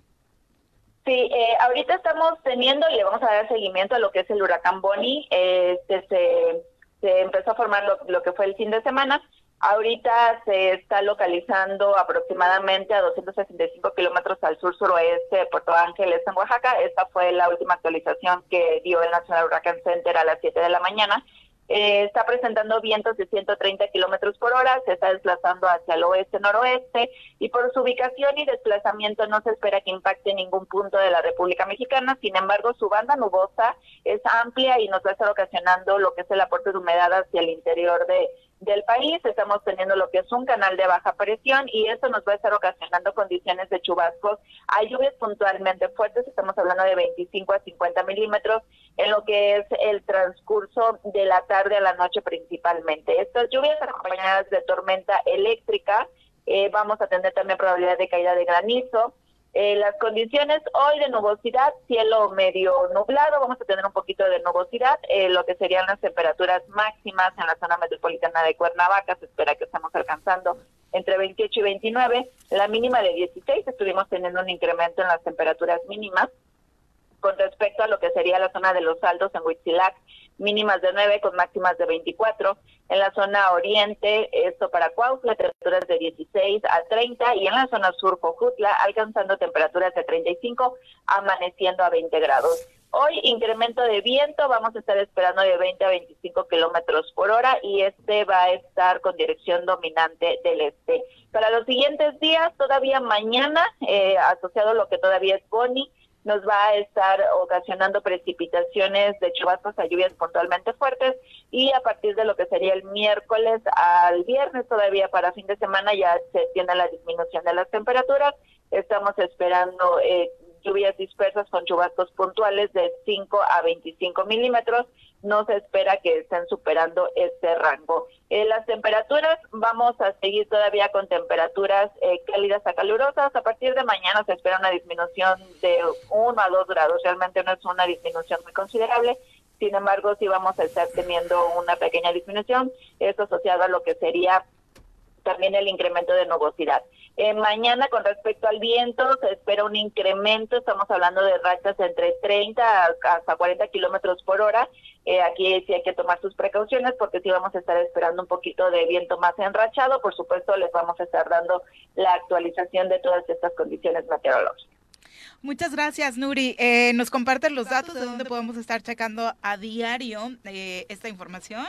Sí, eh, ahorita estamos teniendo y le vamos a dar seguimiento a lo que es el huracán Bonnie. Este se, se empezó a formar lo, lo que fue el fin de semana. Ahorita se está localizando aproximadamente a 265 kilómetros al sur-suroeste de Puerto Ángeles, en Oaxaca. Esta fue la última actualización que dio el National Hurricane Center a las 7 de la mañana. Eh, está presentando vientos de 130 kilómetros por hora, se está desplazando hacia el oeste-noroeste y por su ubicación y desplazamiento no se espera que impacte ningún punto de la República Mexicana. Sin embargo, su banda nubosa es amplia y nos va a estar ocasionando lo que es el aporte de humedad hacia el interior de del país, estamos teniendo lo que es un canal de baja presión y eso nos va a estar ocasionando condiciones de chubascos. Hay lluvias puntualmente fuertes, estamos hablando de 25 a 50 milímetros en lo que es el transcurso de la tarde a la noche principalmente. Estas lluvias acompañadas de tormenta eléctrica, eh, vamos a tener también probabilidad de caída de granizo, eh, las condiciones hoy de nubosidad, cielo medio nublado, vamos a tener un poquito de nubosidad, eh, lo que serían las temperaturas máximas en la zona metropolitana de Cuernavaca, se espera que estemos alcanzando entre 28 y 29, la mínima de 16, estuvimos teniendo un incremento en las temperaturas mínimas, con respecto a lo que sería la zona de los saldos en Huitzilac, mínimas de 9 con máximas de 24. En la zona oriente, esto para Cuautla, temperaturas de 16 a 30 y en la zona sur, Cojutla, alcanzando temperaturas de 35, amaneciendo a 20 grados. Hoy incremento de viento, vamos a estar esperando de 20 a 25 kilómetros por hora y este va a estar con dirección dominante del este. Para los siguientes días, todavía mañana, eh, asociado a lo que todavía es Boni, nos va a estar ocasionando precipitaciones de chubascos a lluvias puntualmente fuertes y a partir de lo que sería el miércoles al viernes todavía para fin de semana ya se tiene la disminución de las temperaturas. Estamos esperando eh, lluvias dispersas con chubascos puntuales de 5 a 25 milímetros. No se espera que estén superando este rango. Eh, las temperaturas, vamos a seguir todavía con temperaturas eh, cálidas a calurosas. A partir de mañana se espera una disminución de 1 a 2 grados. Realmente no es una disminución muy considerable. Sin embargo, sí vamos a estar teniendo una pequeña disminución. Esto asociado a lo que sería también el incremento de nubosidad. Eh, mañana, con respecto al viento, se espera un incremento, estamos hablando de rachas entre 30 hasta 40 kilómetros por hora. Eh, aquí sí hay que tomar sus precauciones porque sí vamos a estar esperando un poquito de viento más enrachado. Por supuesto, les vamos a estar dando la actualización de todas estas condiciones meteorológicas. Muchas gracias, Nuri. Eh, ¿Nos comparten los datos de dónde podemos estar checando a diario esta información?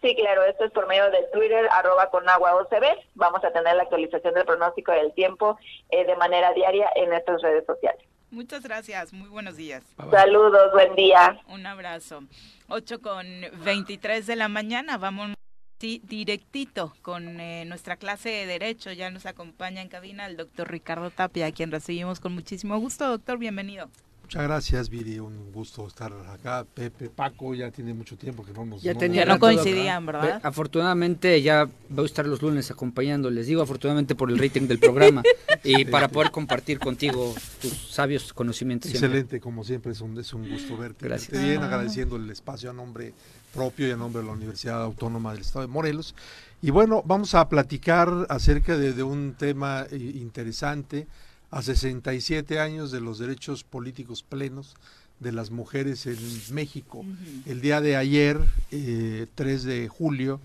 Sí, claro, esto es por medio de Twitter, arroba con agua OCB. Vamos a tener la actualización del pronóstico del tiempo eh, de manera diaria en estas redes sociales. Muchas gracias, muy buenos días. Saludos, buen día. Un abrazo. 8 con 23 de la mañana, vamos directito con eh, nuestra clase de Derecho. Ya nos acompaña en cabina el doctor Ricardo Tapia, a quien recibimos con muchísimo gusto. Doctor, bienvenido. Muchas gracias, Viri. Un gusto estar acá. Pepe, Paco, ya tiene mucho tiempo que no nos... Ya, no, coincidían, ¿verdad? Afortunadamente ya voy a estar los lunes acompañando. Les digo afortunadamente por el rating del programa y para poder compartir contigo tus sabios conocimientos. Excelente, como siempre, es un, es un gusto verte. Gracias. Bien, agradeciendo el espacio a nombre propio y a nombre de la Universidad Autónoma del Estado de Morelos. Y bueno, vamos a platicar acerca de un tema eh, interesante a 67 años de los derechos políticos plenos de las mujeres en México. El día de ayer, 3 eh, de julio,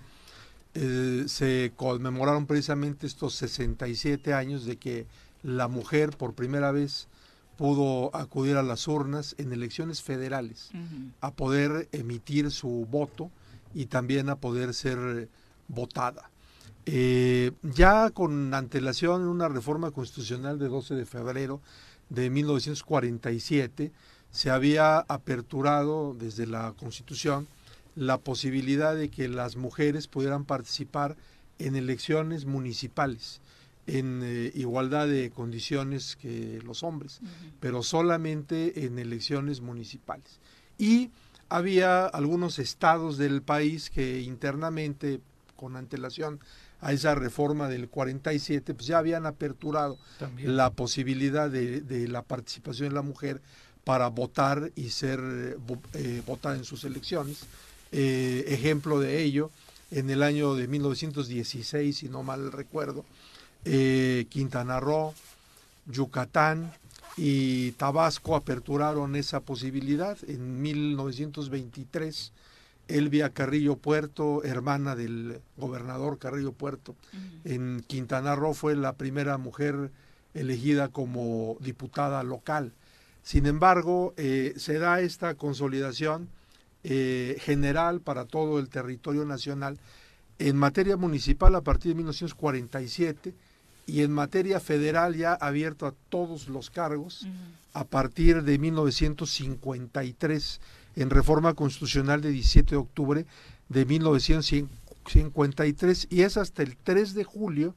eh, se conmemoraron precisamente estos 67 años de que la mujer por primera vez pudo acudir a las urnas en elecciones federales, a poder emitir su voto y también a poder ser votada. Eh, ya con antelación en una reforma constitucional de 12 de febrero de 1947 se había aperturado desde la Constitución la posibilidad de que las mujeres pudieran participar en elecciones municipales en eh, igualdad de condiciones que los hombres, pero solamente en elecciones municipales. Y había algunos estados del país que internamente, con antelación, a esa reforma del 47, pues ya habían aperturado la posibilidad de, la participación de la mujer para votar y ser eh, votada en sus elecciones. Eh, ejemplo de ello, en el año de 1916, si no mal recuerdo, eh, Quintana Roo, Yucatán y Tabasco aperturaron esa posibilidad. En 1923 Elvia Carrillo Puerto, hermana del gobernador Carrillo Puerto, en Quintana Roo fue la primera mujer elegida como diputada local. Sin embargo, eh, se da esta consolidación eh, general para todo el territorio nacional en materia municipal a partir de 1947 y en materia federal ya abierto a todos los cargos a partir de 1953 en reforma constitucional de 17 de octubre de 1953 y es hasta el 3 de julio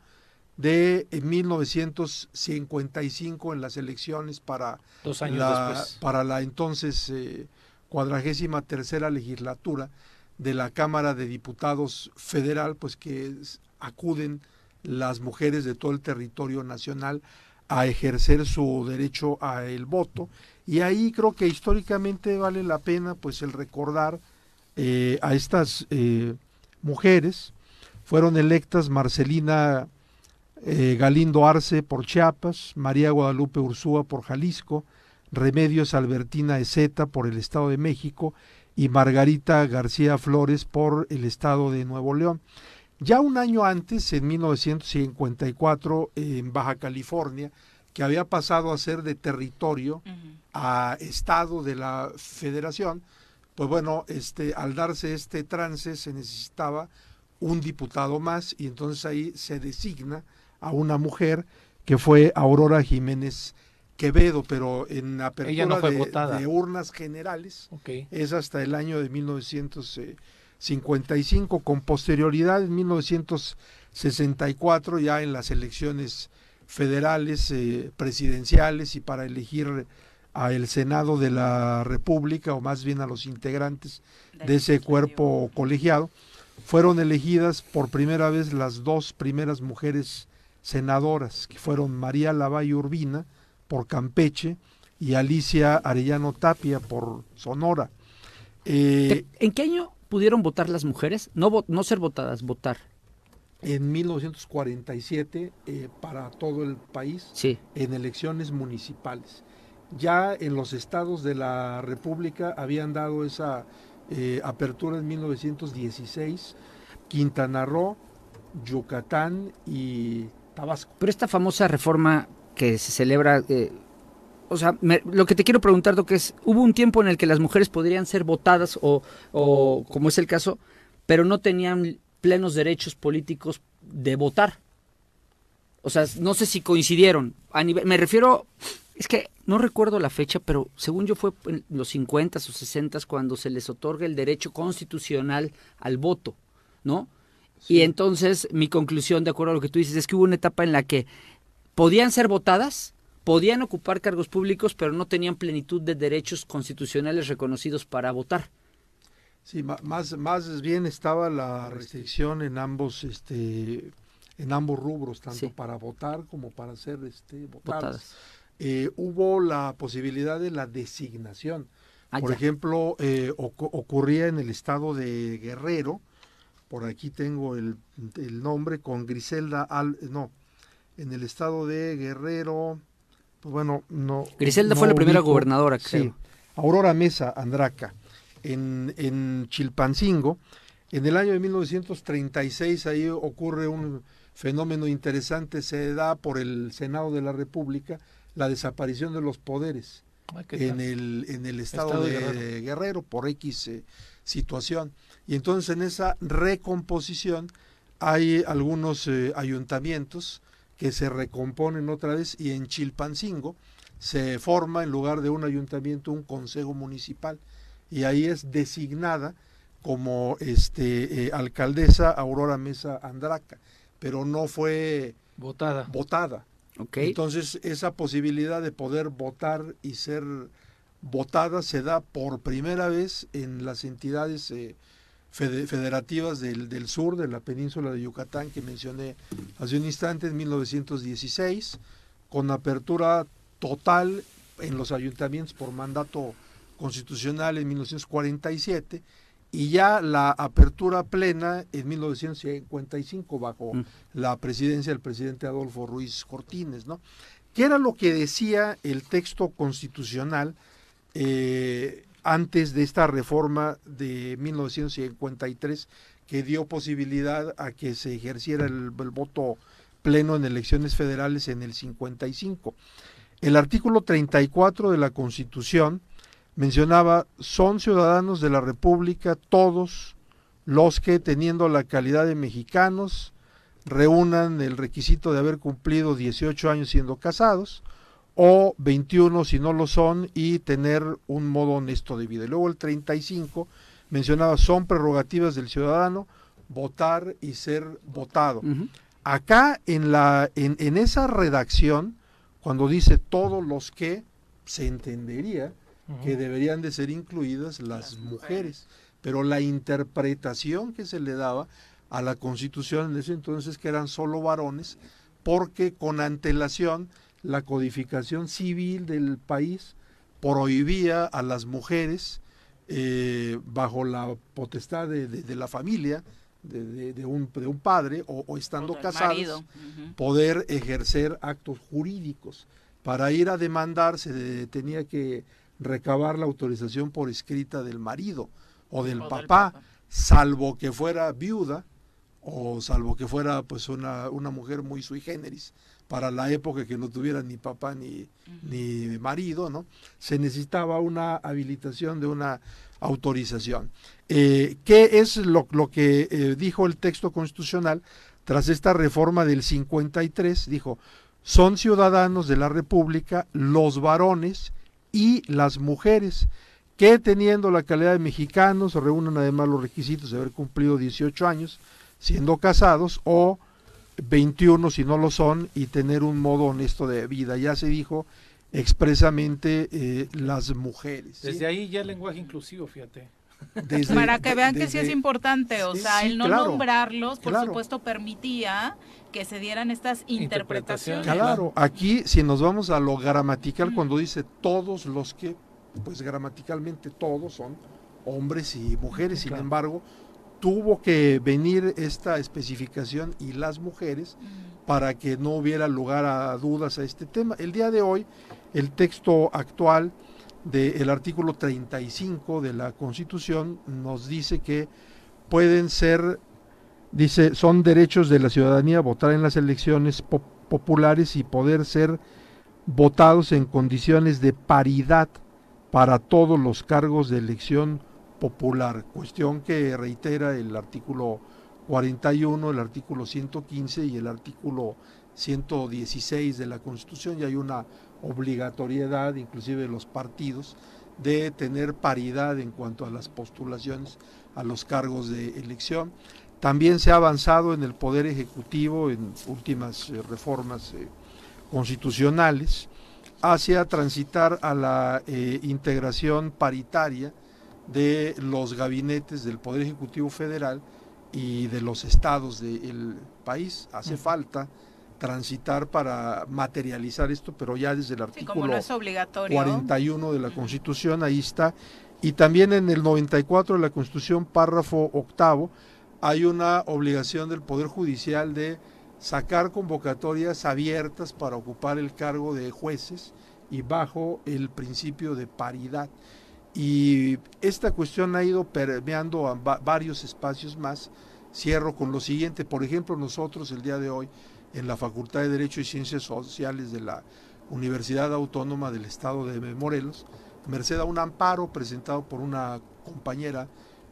de 1955 en las elecciones para, la, para la entonces eh, cuadragésima tercera legislatura de la Cámara de Diputados Federal, pues que acuden las mujeres de todo el territorio nacional a ejercer su derecho a el voto y ahí creo que históricamente vale la pena pues el recordar eh, a estas eh, mujeres fueron electas Marcelina eh, Galindo Arce por Chiapas, María Guadalupe Ursúa por Jalisco, Remedios Albertina Ezeta por el Estado de México y Margarita García Flores por el Estado de Nuevo León. Ya un año antes, en 1954, en Baja California, que había pasado a ser de territorio a estado de la federación, pues bueno, este, al darse este trance se necesitaba un diputado más y entonces ahí se designa a una mujer que fue Aurora Jiménez Quevedo, pero en apertura de, urnas generales es hasta el año de 1900. 55, con posterioridad en 1964 ya en las elecciones federales, eh, presidenciales y para elegir a el Senado de la República o más bien a los integrantes de ese cuerpo colegiado, fueron elegidas por primera vez las dos primeras mujeres senadoras, que fueron María Lavalle Urbina por Campeche y Alicia Arellano Tapia por Sonora. Eh, ¿En qué año pudieron votar las mujeres? No, no ser votadas, votar. En 1947 eh, para todo el país sí. en elecciones municipales. Ya en los estados de la República habían dado esa eh, apertura en 1916, Quintana Roo, Yucatán y Tabasco. Pero esta famosa reforma que se celebra o sea, lo que te quiero preguntar, Doc, es, hubo un tiempo en el que las mujeres podrían ser votadas o, o, como es el caso, pero no tenían plenos derechos políticos de votar. O sea, no sé si coincidieron. A nivel, me refiero, es que no recuerdo la fecha, pero según yo fue en los 50 o 60 cuando se les otorga el derecho constitucional al voto, ¿no? Y entonces mi conclusión, de acuerdo a lo que tú dices, es que hubo una etapa en la que podían ser votadas, podían ocupar cargos públicos, pero no tenían plenitud de derechos constitucionales reconocidos para votar. Sí, más, más bien estaba la restricción en ambos, este, en ambos rubros, tanto para votar como para ser este, votadas. Eh, hubo la posibilidad de la designación. Ah, por ejemplo, eh, ocurría en el estado de Guerrero, por aquí tengo el, el nombre, con Griselda Al, no, en el estado de Guerrero, pues bueno, no. Griselda fue la primera gobernadora, creo. Sí, Aurora Mesa Andraca, en, en Chilpancingo. En el año de 1936 ahí ocurre un fenómeno interesante, se da por el Senado de la República la desaparición de los poderes en el, en el estado, de, Guerrero. por X eh, situación. Y entonces en esa recomposición hay algunos eh, ayuntamientos que se recomponen otra vez y en Chilpancingo se forma en lugar de un ayuntamiento un consejo municipal y ahí es designada como este eh, alcaldesa Aurora Mesa Andraca, pero no fue votada. Votada. Entonces esa posibilidad de poder votar y ser votada se da por primera vez en las entidades eh, federativas del, del, sur de la península de Yucatán que mencioné hace un instante en 1916, con apertura total en los ayuntamientos por mandato constitucional en 1947 y ya la apertura plena en 1955 bajo mm. la presidencia del presidente Adolfo Ruiz Cortines, ¿no? ¿Qué era lo que decía el texto constitucional eh, antes de esta reforma de 1953 que dio posibilidad a que se ejerciera el, voto pleno en elecciones federales en el 55. El artículo 34 de la Constitución mencionaba, son ciudadanos de la República todos los que, teniendo la calidad de mexicanos, reúnan el requisito de haber cumplido 18 años siendo casados, o 21 si no lo son y tener un modo honesto de vida. Y luego el 35 mencionaba son prerrogativas del ciudadano votar y ser votado. Acá en la en, en, esa redacción cuando dice todos los que se entendería que deberían de ser incluidas las mujeres, pero la interpretación que se le daba a la Constitución en ese entonces que eran solo varones porque con antelación la codificación civil del país prohibía a las mujeres eh, bajo la potestad de, la familia, de, un, de un padre o, estando casadas, poder ejercer actos jurídicos. Para ir a demandar se tenía que recabar la autorización por escrita del marido o del, papá, salvo que fuera viuda o salvo que fuera pues una, una mujer muy sui generis para la época que no tuviera ni papá ni, ni marido, ¿no? Se necesitaba una habilitación de una autorización. Eh, ¿Qué es lo, lo que eh, dijo el texto constitucional tras esta reforma del 53? Dijo, son ciudadanos de la República los varones y las mujeres que teniendo la calidad de mexicanos reúnan además los requisitos de haber cumplido 18 años siendo casados o 21 si no lo son y tener un modo honesto de vida. Ya se dijo expresamente eh, las mujeres. Desde ahí ya el lenguaje inclusivo, fíjate. Para que vean que sí es importante, o sea, el no nombrarlos, por supuesto, permitía que se dieran estas interpretaciones. Claro, aquí si nos vamos a lo gramatical, cuando dice todos los que, pues gramaticalmente todos son hombres y mujeres, sin embargo, tuvo que venir esta especificación y las mujeres para que no hubiera lugar a dudas a este tema. El día de hoy, el texto actual del artículo 35 de la Constitución nos dice que pueden ser, dice, son derechos de la ciudadanía votar en las elecciones populares y poder ser votados en condiciones de paridad para todos los cargos de elección popular, cuestión que reitera el artículo 41, el artículo 115 y el artículo 116 de la Constitución. Y hay una obligatoriedad, inclusive de los partidos, de tener paridad en cuanto a las postulaciones a los cargos de elección. También se ha avanzado en el Poder Ejecutivo en últimas eh, reformas eh, constitucionales hacia transitar a la eh, integración paritaria de los gabinetes del Poder Ejecutivo Federal y de los estados del país. Hace falta transitar para materializar esto, pero ya desde el artículo 41 de la Constitución, ahí está. Y también en el 94 de la Constitución, párrafo octavo, hay una obligación del Poder Judicial de sacar convocatorias abiertas para ocupar el cargo de jueces y bajo el principio de paridad. Y esta cuestión ha ido permeando a varios espacios más. Cierro con lo siguiente, por ejemplo, nosotros el día de hoy en la Facultad de Derecho y Ciencias Sociales de la Universidad Autónoma del Estado de Morelos, merced a un amparo presentado por una compañera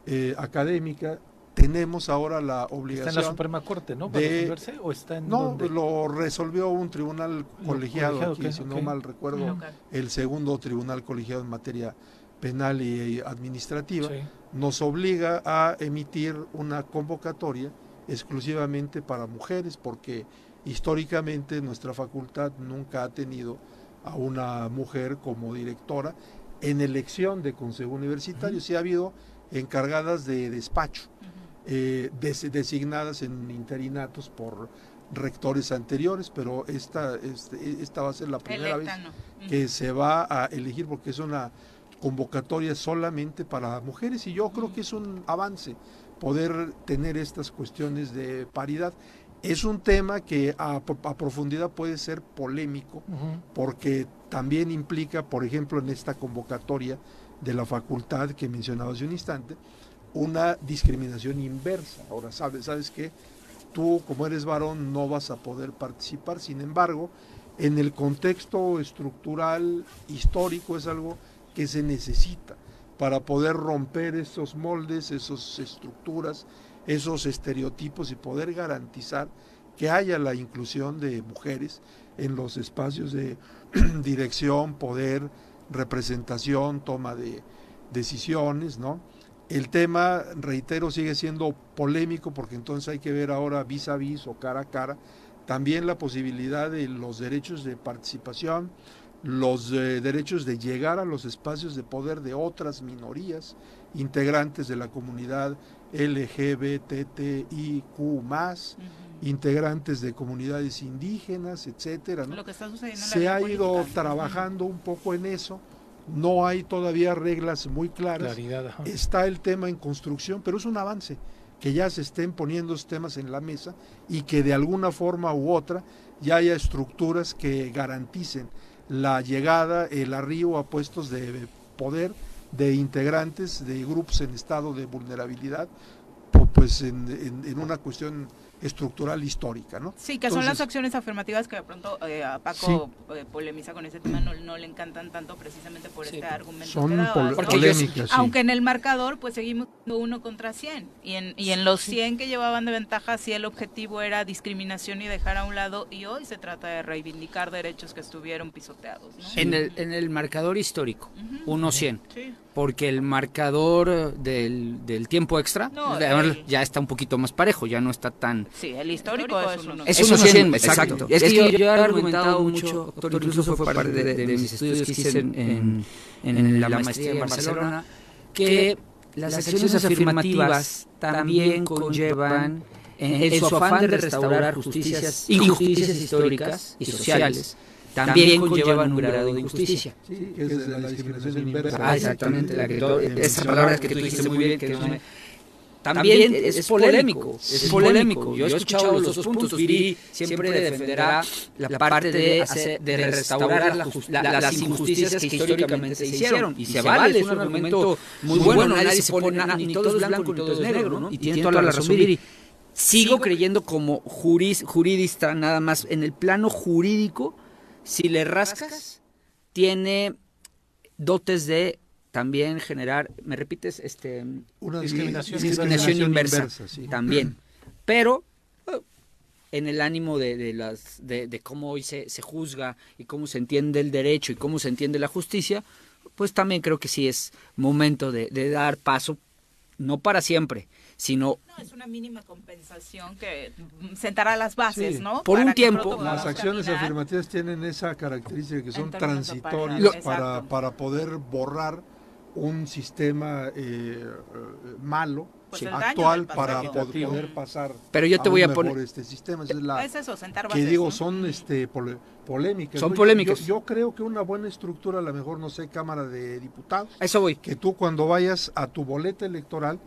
eh, académica, tenemos ahora la obligación. ¿Está en la Suprema Corte, no? De, ¿O está en no, lo resolvió un tribunal colegiado, aquí, si no mal recuerdo, el segundo tribunal colegiado en materia penal y administrativa, nos obliga a emitir una convocatoria exclusivamente para mujeres, porque históricamente nuestra facultad nunca ha tenido a una mujer como directora en elección de consejo universitario, sí ha habido encargadas de despacho, eh, designadas en interinatos por rectores anteriores, pero esta, este, esta va a ser la primera vez que se va a elegir porque es una convocatoria solamente para mujeres y yo creo que es un avance poder tener estas cuestiones de paridad. Es un tema que a, profundidad puede ser polémico porque también implica, por ejemplo, en esta convocatoria de la facultad que mencionaba hace un instante, una discriminación inversa. Ahora, sabes, sabes que tú como eres varón no vas a poder participar, sin embargo, en el contexto estructural histórico es algo que se necesita para poder romper esos moldes, esas estructuras, esos estereotipos y poder garantizar que haya la inclusión de mujeres en los espacios de dirección, poder, representación, toma de decisiones, ¿no? El tema, reitero, sigue siendo polémico porque entonces hay que ver ahora vis a vis o cara a cara también la posibilidad de los derechos de participación, los eh, derechos de llegar a los espacios de poder de otras minorías integrantes de la comunidad LGBTIQ integrantes de comunidades indígenas, etcétera. Se ha ido trabajando un poco en eso. No hay todavía reglas muy claras. Está el tema en construcción, pero es un avance que ya se estén poniendo estos temas en la mesa y que de alguna forma u otra ya haya estructuras que garanticen la llegada, el arribo a puestos de poder de integrantes de grupos en estado de vulnerabilidad, pues en, una cuestión estructural histórica, ¿no? Sí, que son las acciones afirmativas que de pronto eh, a Paco eh, polemiza con ese tema, no, le encantan tanto precisamente por este argumento son que polémicas, Aunque en el marcador pues seguimos uno contra 100 y en, y en los 100 que llevaban de ventaja sí el objetivo era discriminación y dejar a un lado y hoy se trata de reivindicar derechos que estuvieron pisoteados. ¿no? En, el, en el marcador histórico, 1-100. Sí porque el marcador del, del tiempo extra ya está un poquito más parejo, ya no está tan. Sí, el histórico, es uno. Es uno 100, exacto. Es que yo, yo he argumentado mucho, doctor, incluso fue parte de, de, mis estudios que hice en, en, en la maestría en Barcelona, que las acciones afirmativas también conllevan, en, su afán de restaurar justicias, injusticias históricas y sociales, también conllevan un grado de injusticia. Sí, que es la discriminación inversa. Ah, exactamente. La que todo, esa palabra que tú dijiste muy bien, que es una, también es, es polémico, es polémico. Yo he escuchado los dos puntos. Viri siempre defenderá la parte de, hacer, de restaurar la, la, las injusticias que históricamente se hicieron. Y se vale, es un argumento muy bueno. Nadie se pone, ni todo es blanco ni todo es negro, ¿no? Y tiene toda la razón Viri. Sigo creyendo como juris, juridista, nada más, en el plano jurídico, si le rascas, tiene dotes de también generar, ¿me repites? Este, Una discriminación, discriminación inversa, inversa sí. también. Pero en el ánimo de, de las de, de, cómo hoy se, se juzga y cómo se entiende el derecho y cómo se entiende la justicia, pues también creo que sí es momento de, de dar paso, no para siempre, sino no, es una mínima compensación que sentará las bases, Sí. ¿no? Por un Para que tiempo. Las acciones caminar. afirmativas tienen esa característica que son transitorias para, para poder borrar un sistema eh, eh, malo, Pues actual, para poder pasar Pero yo te a voy a poner- este sistema. Esa es la, Es eso, sentar que bases, digo, ¿no? son este pole- polémicas. Son polémicas. Yo, yo creo que una buena estructura, a lo mejor, no sé, Cámara de Diputados, eso voy. que tú cuando vayas a tu boleta electoral,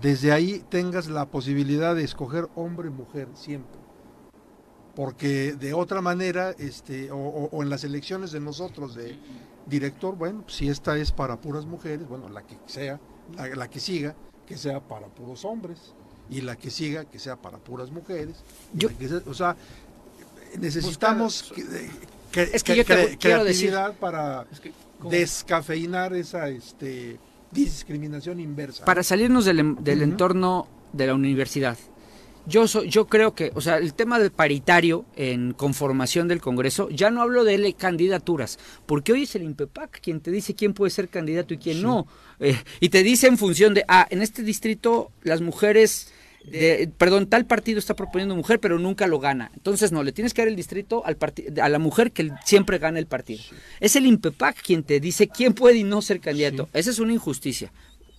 desde ahí tengas la posibilidad de escoger hombre mujer siempre. Porque de otra manera, este, o, o- o en las elecciones de nosotros de director, bueno, pues, si esta es para puras mujeres, bueno, la que sea, la, la que siga, que sea para puros hombres, y la que siga, que sea para puras mujeres. y Yo- que sea- o sea, necesitamos que- que- Es que que- yo te quiero decir- para descafeinar esa este, discriminación inversa. Para salirnos del, del entorno de la universidad, yo, so- yo creo que, o sea, el tema del paritario en conformación del Congreso, ya no hablo de le- candidaturas, porque hoy es el INPEPAC quien te dice quién puede ser candidato y quién no. Eh, y te dice en función de, ah, en este distrito las mujeres, de- perdón, tal partido está proponiendo mujer, pero nunca lo gana. Entonces, no, le tienes que dar el distrito al a la mujer que siempre gana el partido. Es el INPEPAC quien te dice quién puede y no ser candidato. Esa es una injusticia.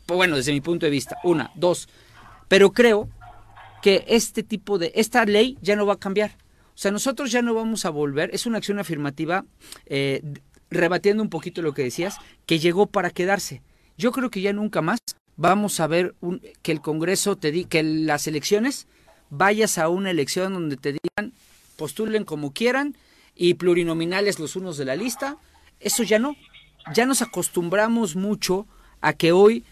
Pues bueno, desde mi punto de vista. Una, dos. Pero creo que este tipo de, esta ley ya no va a cambiar. O sea, nosotros ya no vamos a volver, es una acción afirmativa, eh, rebatiendo un poquito lo que decías, que llegó para quedarse. Yo creo que ya nunca más vamos a ver un- que el Congreso te di, que las elecciones, vayas a una elección donde te digan, postulen como quieran y plurinominales los unos de la lista. Eso ya no. Ya nos acostumbramos mucho a que hoy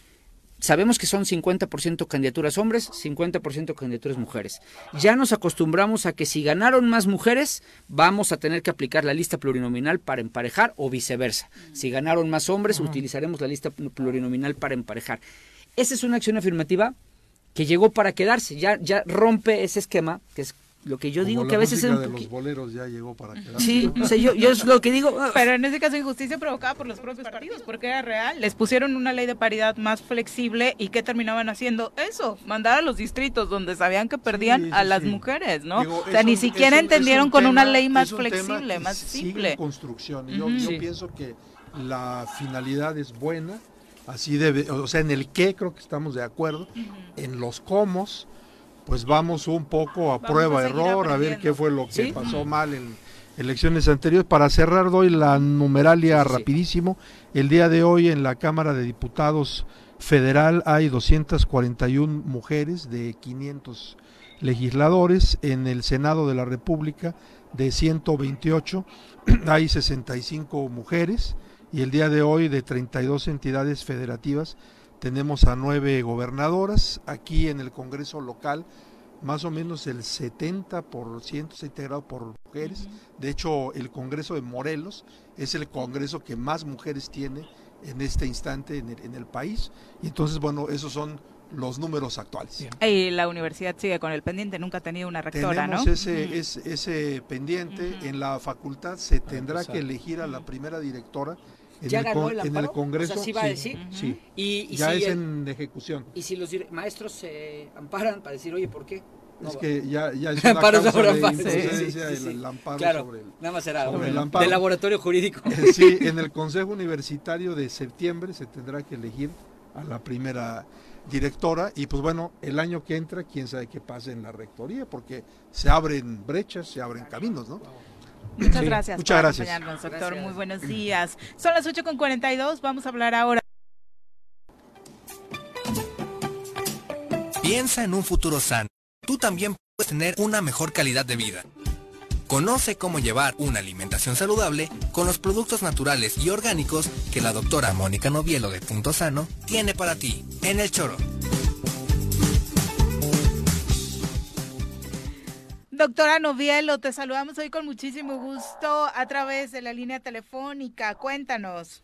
sabemos que son 50% candidaturas hombres, 50% candidaturas mujeres. Ya nos acostumbramos a que si ganaron más mujeres, vamos a tener que aplicar la lista plurinominal para emparejar o viceversa. Si ganaron más hombres, utilizaremos la lista plurinominal para emparejar. Esa es una acción afirmativa que llegó para quedarse, ya, ya rompe ese esquema, que es lo que yo Como digo la que a veces es un de los boleros ya llegó para quedarse. Sí, o sea, yo, yo es lo que digo... ah, Pero en ese caso injusticia provocada por los propios partidos, porque era real. Les pusieron una ley de paridad más flexible y ¿qué terminaban haciendo? Eso, mandar a los distritos donde sabían que perdían Sí, a las sí. mujeres, ¿no? Digo, o sea, ni un- siquiera un- entendieron un con una ley más es flexible, que más sigue simple. en construcción. Yo, Ujú. yo Sí. pienso que la finalidad es buena, así debe, o sea, en el qué creo que estamos de acuerdo, en los cómo, pues vamos un poco a Vamos prueba a error, a ver qué fue lo que Sí. pasó mal en elecciones anteriores. Para cerrar doy la numeralia Sí, sí. rapidísimo. El día de hoy en la Cámara de Diputados Federal hay 241 mujeres de 500 legisladores. En el Senado de la República de 128 hay 65 mujeres. Y el día de hoy de 32 entidades federativas tenemos a nueve gobernadoras. Aquí en el Congreso local más o menos el 70% está integrado por mujeres. De hecho, el Congreso de Morelos es el Congreso que más mujeres tiene en este instante en el, en el país. Y entonces, bueno, esos son los números actuales. Y la universidad sigue con el pendiente, nunca ha tenido una rectora, Tenemos ¿no? ese, ese, ese pendiente. En la facultad se tendrá que elegir a la primera directora. En, ¿Ya el, ganó el en el? Congreso. O sea, ¿sí va a decir? sí. Y, y ya si es el- en ejecución. Y si los maestros se amparan para decir, oye, ¿por qué? es que ya, ya es Amparo sobre amparo. Sí, el, amparo Claro, sobre el... nada más era sobre el amparo. laboratorio jurídico. Eh, Sí, en el Consejo Universitario de septiembre se tendrá que elegir a la primera directora y pues bueno, el año que entra, quién sabe qué pase en la rectoría, porque se abren brechas, se abren caminos, ¿no? Muchas Sí, gracias muchas por gracias. acompañarnos, doctor. Gracias. Muy buenos días. Son las 8 con 42. Vamos a hablar ahora. Piensa en un futuro sano. Tú también puedes tener una mejor calidad de vida. Conoce cómo llevar una alimentación saludable con los productos naturales y orgánicos que la doctora Mónica Novielo de Punto Sano tiene para ti en el choro. Doctora Novielo, te saludamos hoy con muchísimo gusto a través de la línea telefónica. Cuéntanos.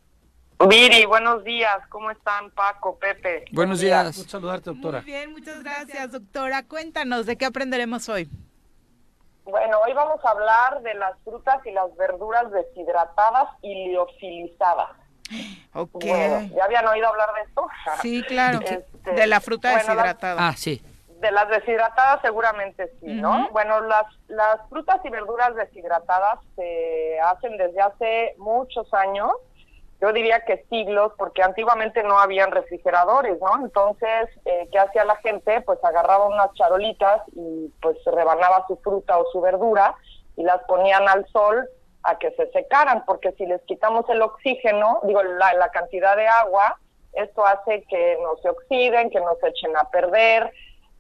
Viri, buenos días. ¿Cómo están, Paco, Pepe? Buenos días. Un saludarte, doctora. Muy bien, muchas gracias, doctora. Cuéntanos, ¿de qué aprenderemos hoy? Bueno, hoy vamos a hablar de las frutas y las verduras deshidratadas y liofilizadas. Ok. Bueno, ¿ya habían oído hablar de esto? Sí, claro. Este, De la fruta bueno, deshidratada. Ah, sí. De las deshidratadas seguramente sí, ¿no? Bueno, las, las frutas y verduras deshidratadas se hacen desde hace muchos años, yo diría que siglos, porque antiguamente no habían refrigeradores, ¿no? Entonces, eh, ¿qué hacía la gente? Pues agarraba unas charolitas y pues rebanaba su fruta o su verdura y las ponían al sol a que se secaran, porque si les quitamos el oxígeno, digo, la, la cantidad de agua, esto hace que no se oxiden, que no se echen a perder,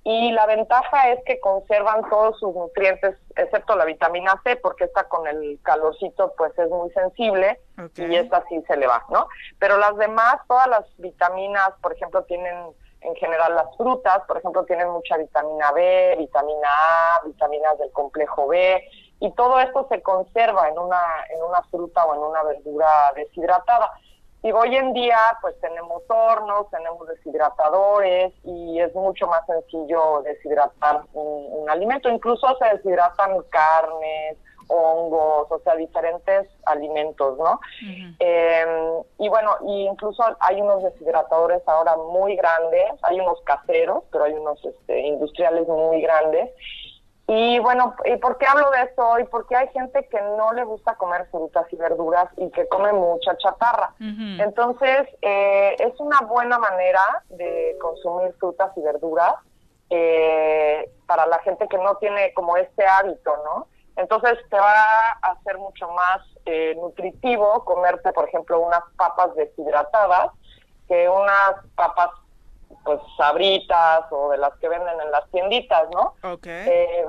y la ventaja es que conservan todos sus nutrientes, excepto la vitamina C, porque esta con el calorcito pues es muy sensible y esta sí se le va, ¿no? Pero las demás, todas las vitaminas, por ejemplo, tienen en general las frutas, por ejemplo, tienen mucha vitamina B, vitamina A, vitaminas del complejo B, y todo esto se conserva en una, en una fruta o en una verdura deshidratada. Y hoy en día, pues tenemos hornos, tenemos deshidratadores y es mucho más sencillo deshidratar un, un alimento. Incluso se deshidratan carnes, hongos, o sea, diferentes alimentos, ¿no? Eh, y bueno, y incluso hay unos deshidratadores ahora muy grandes, hay unos caseros, pero hay unos este, industriales muy grandes. Y bueno, ¿y por qué hablo de esto hoy? Porque hay gente que no le gusta comer frutas y verduras y que come mucha chatarra. Entonces, eh, es una buena manera de consumir frutas y verduras eh, para la gente que no tiene como este hábito, ¿no? Entonces, te va a hacer mucho más eh, nutritivo comerte, por ejemplo, unas papas deshidratadas que unas papas, pues, sabritas o de las que venden en las tienditas, ¿no? Ok. Eh,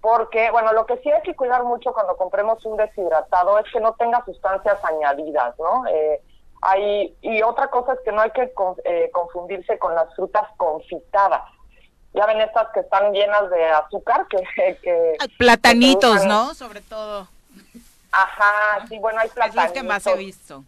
porque, bueno, lo que sí hay que cuidar mucho cuando compremos un deshidratado es que no tenga sustancias añadidas, ¿no? Eh, hay, y otra cosa es que no hay que con- eh, confundirse con las frutas confitadas. Ya ven estas que están llenas de azúcar, que... que Ay, Platanitos, que ¿no? Sobre todo. Ajá, sí, bueno, hay Es platanitos. los que más he visto.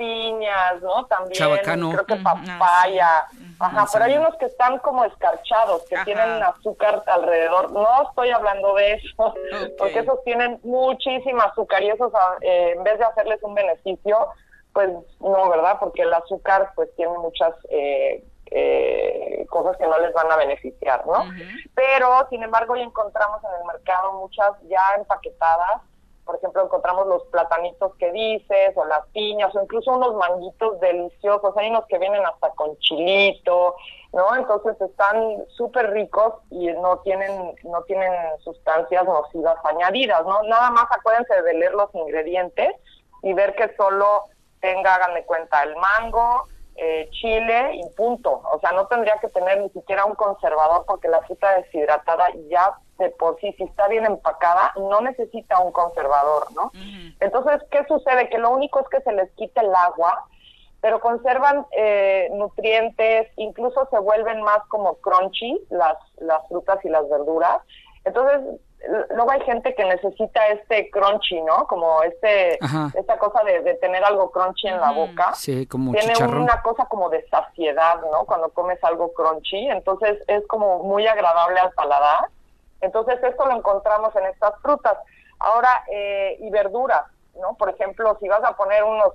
Piñas, ¿no? También, Chabacano. creo que Ujú, papaya. Ajá, pero hay unos que están como escarchados, que Ajá. tienen azúcar alrededor. No estoy hablando de eso, porque esos tienen muchísima azúcar y esos, ah, eh, en vez de hacerles un beneficio, pues no, ¿verdad? Porque el azúcar pues tiene muchas eh, eh, cosas que no les van a beneficiar, ¿no? Pero, sin embargo, hoy encontramos en el mercado muchas ya empaquetadas. Por ejemplo, encontramos los platanitos que dices, o las piñas, o incluso unos manguitos deliciosos. Hay unos que vienen hasta con chilito, ¿no? Entonces están súper ricos y no tienen, no tienen sustancias nocivas añadidas, ¿no? Nada más acuérdense de leer los ingredientes y ver que solo tenga, hagan de cuenta, el mango, eh, chile y punto. O sea, no tendría que tener ni siquiera un conservador porque la fruta deshidratada ya de por sí, si está bien empacada, no necesita un conservador, ¿no? Entonces, ¿qué sucede? Que lo único es que se les quita el agua, pero conservan eh, nutrientes, incluso se vuelven más como crunchy las, las frutas y las verduras. Entonces, luego hay gente que necesita este crunchy, ¿no? Como este, Ajá. esta cosa de, de tener algo crunchy en la boca Sí, como tiene chicharrón. una cosa como de saciedad, ¿no? Cuando comes algo crunchy, entonces es como muy agradable al paladar. Entonces esto lo encontramos en estas frutas. Ahora, eh, y verduras, ¿no? Por ejemplo, si vas a poner unos,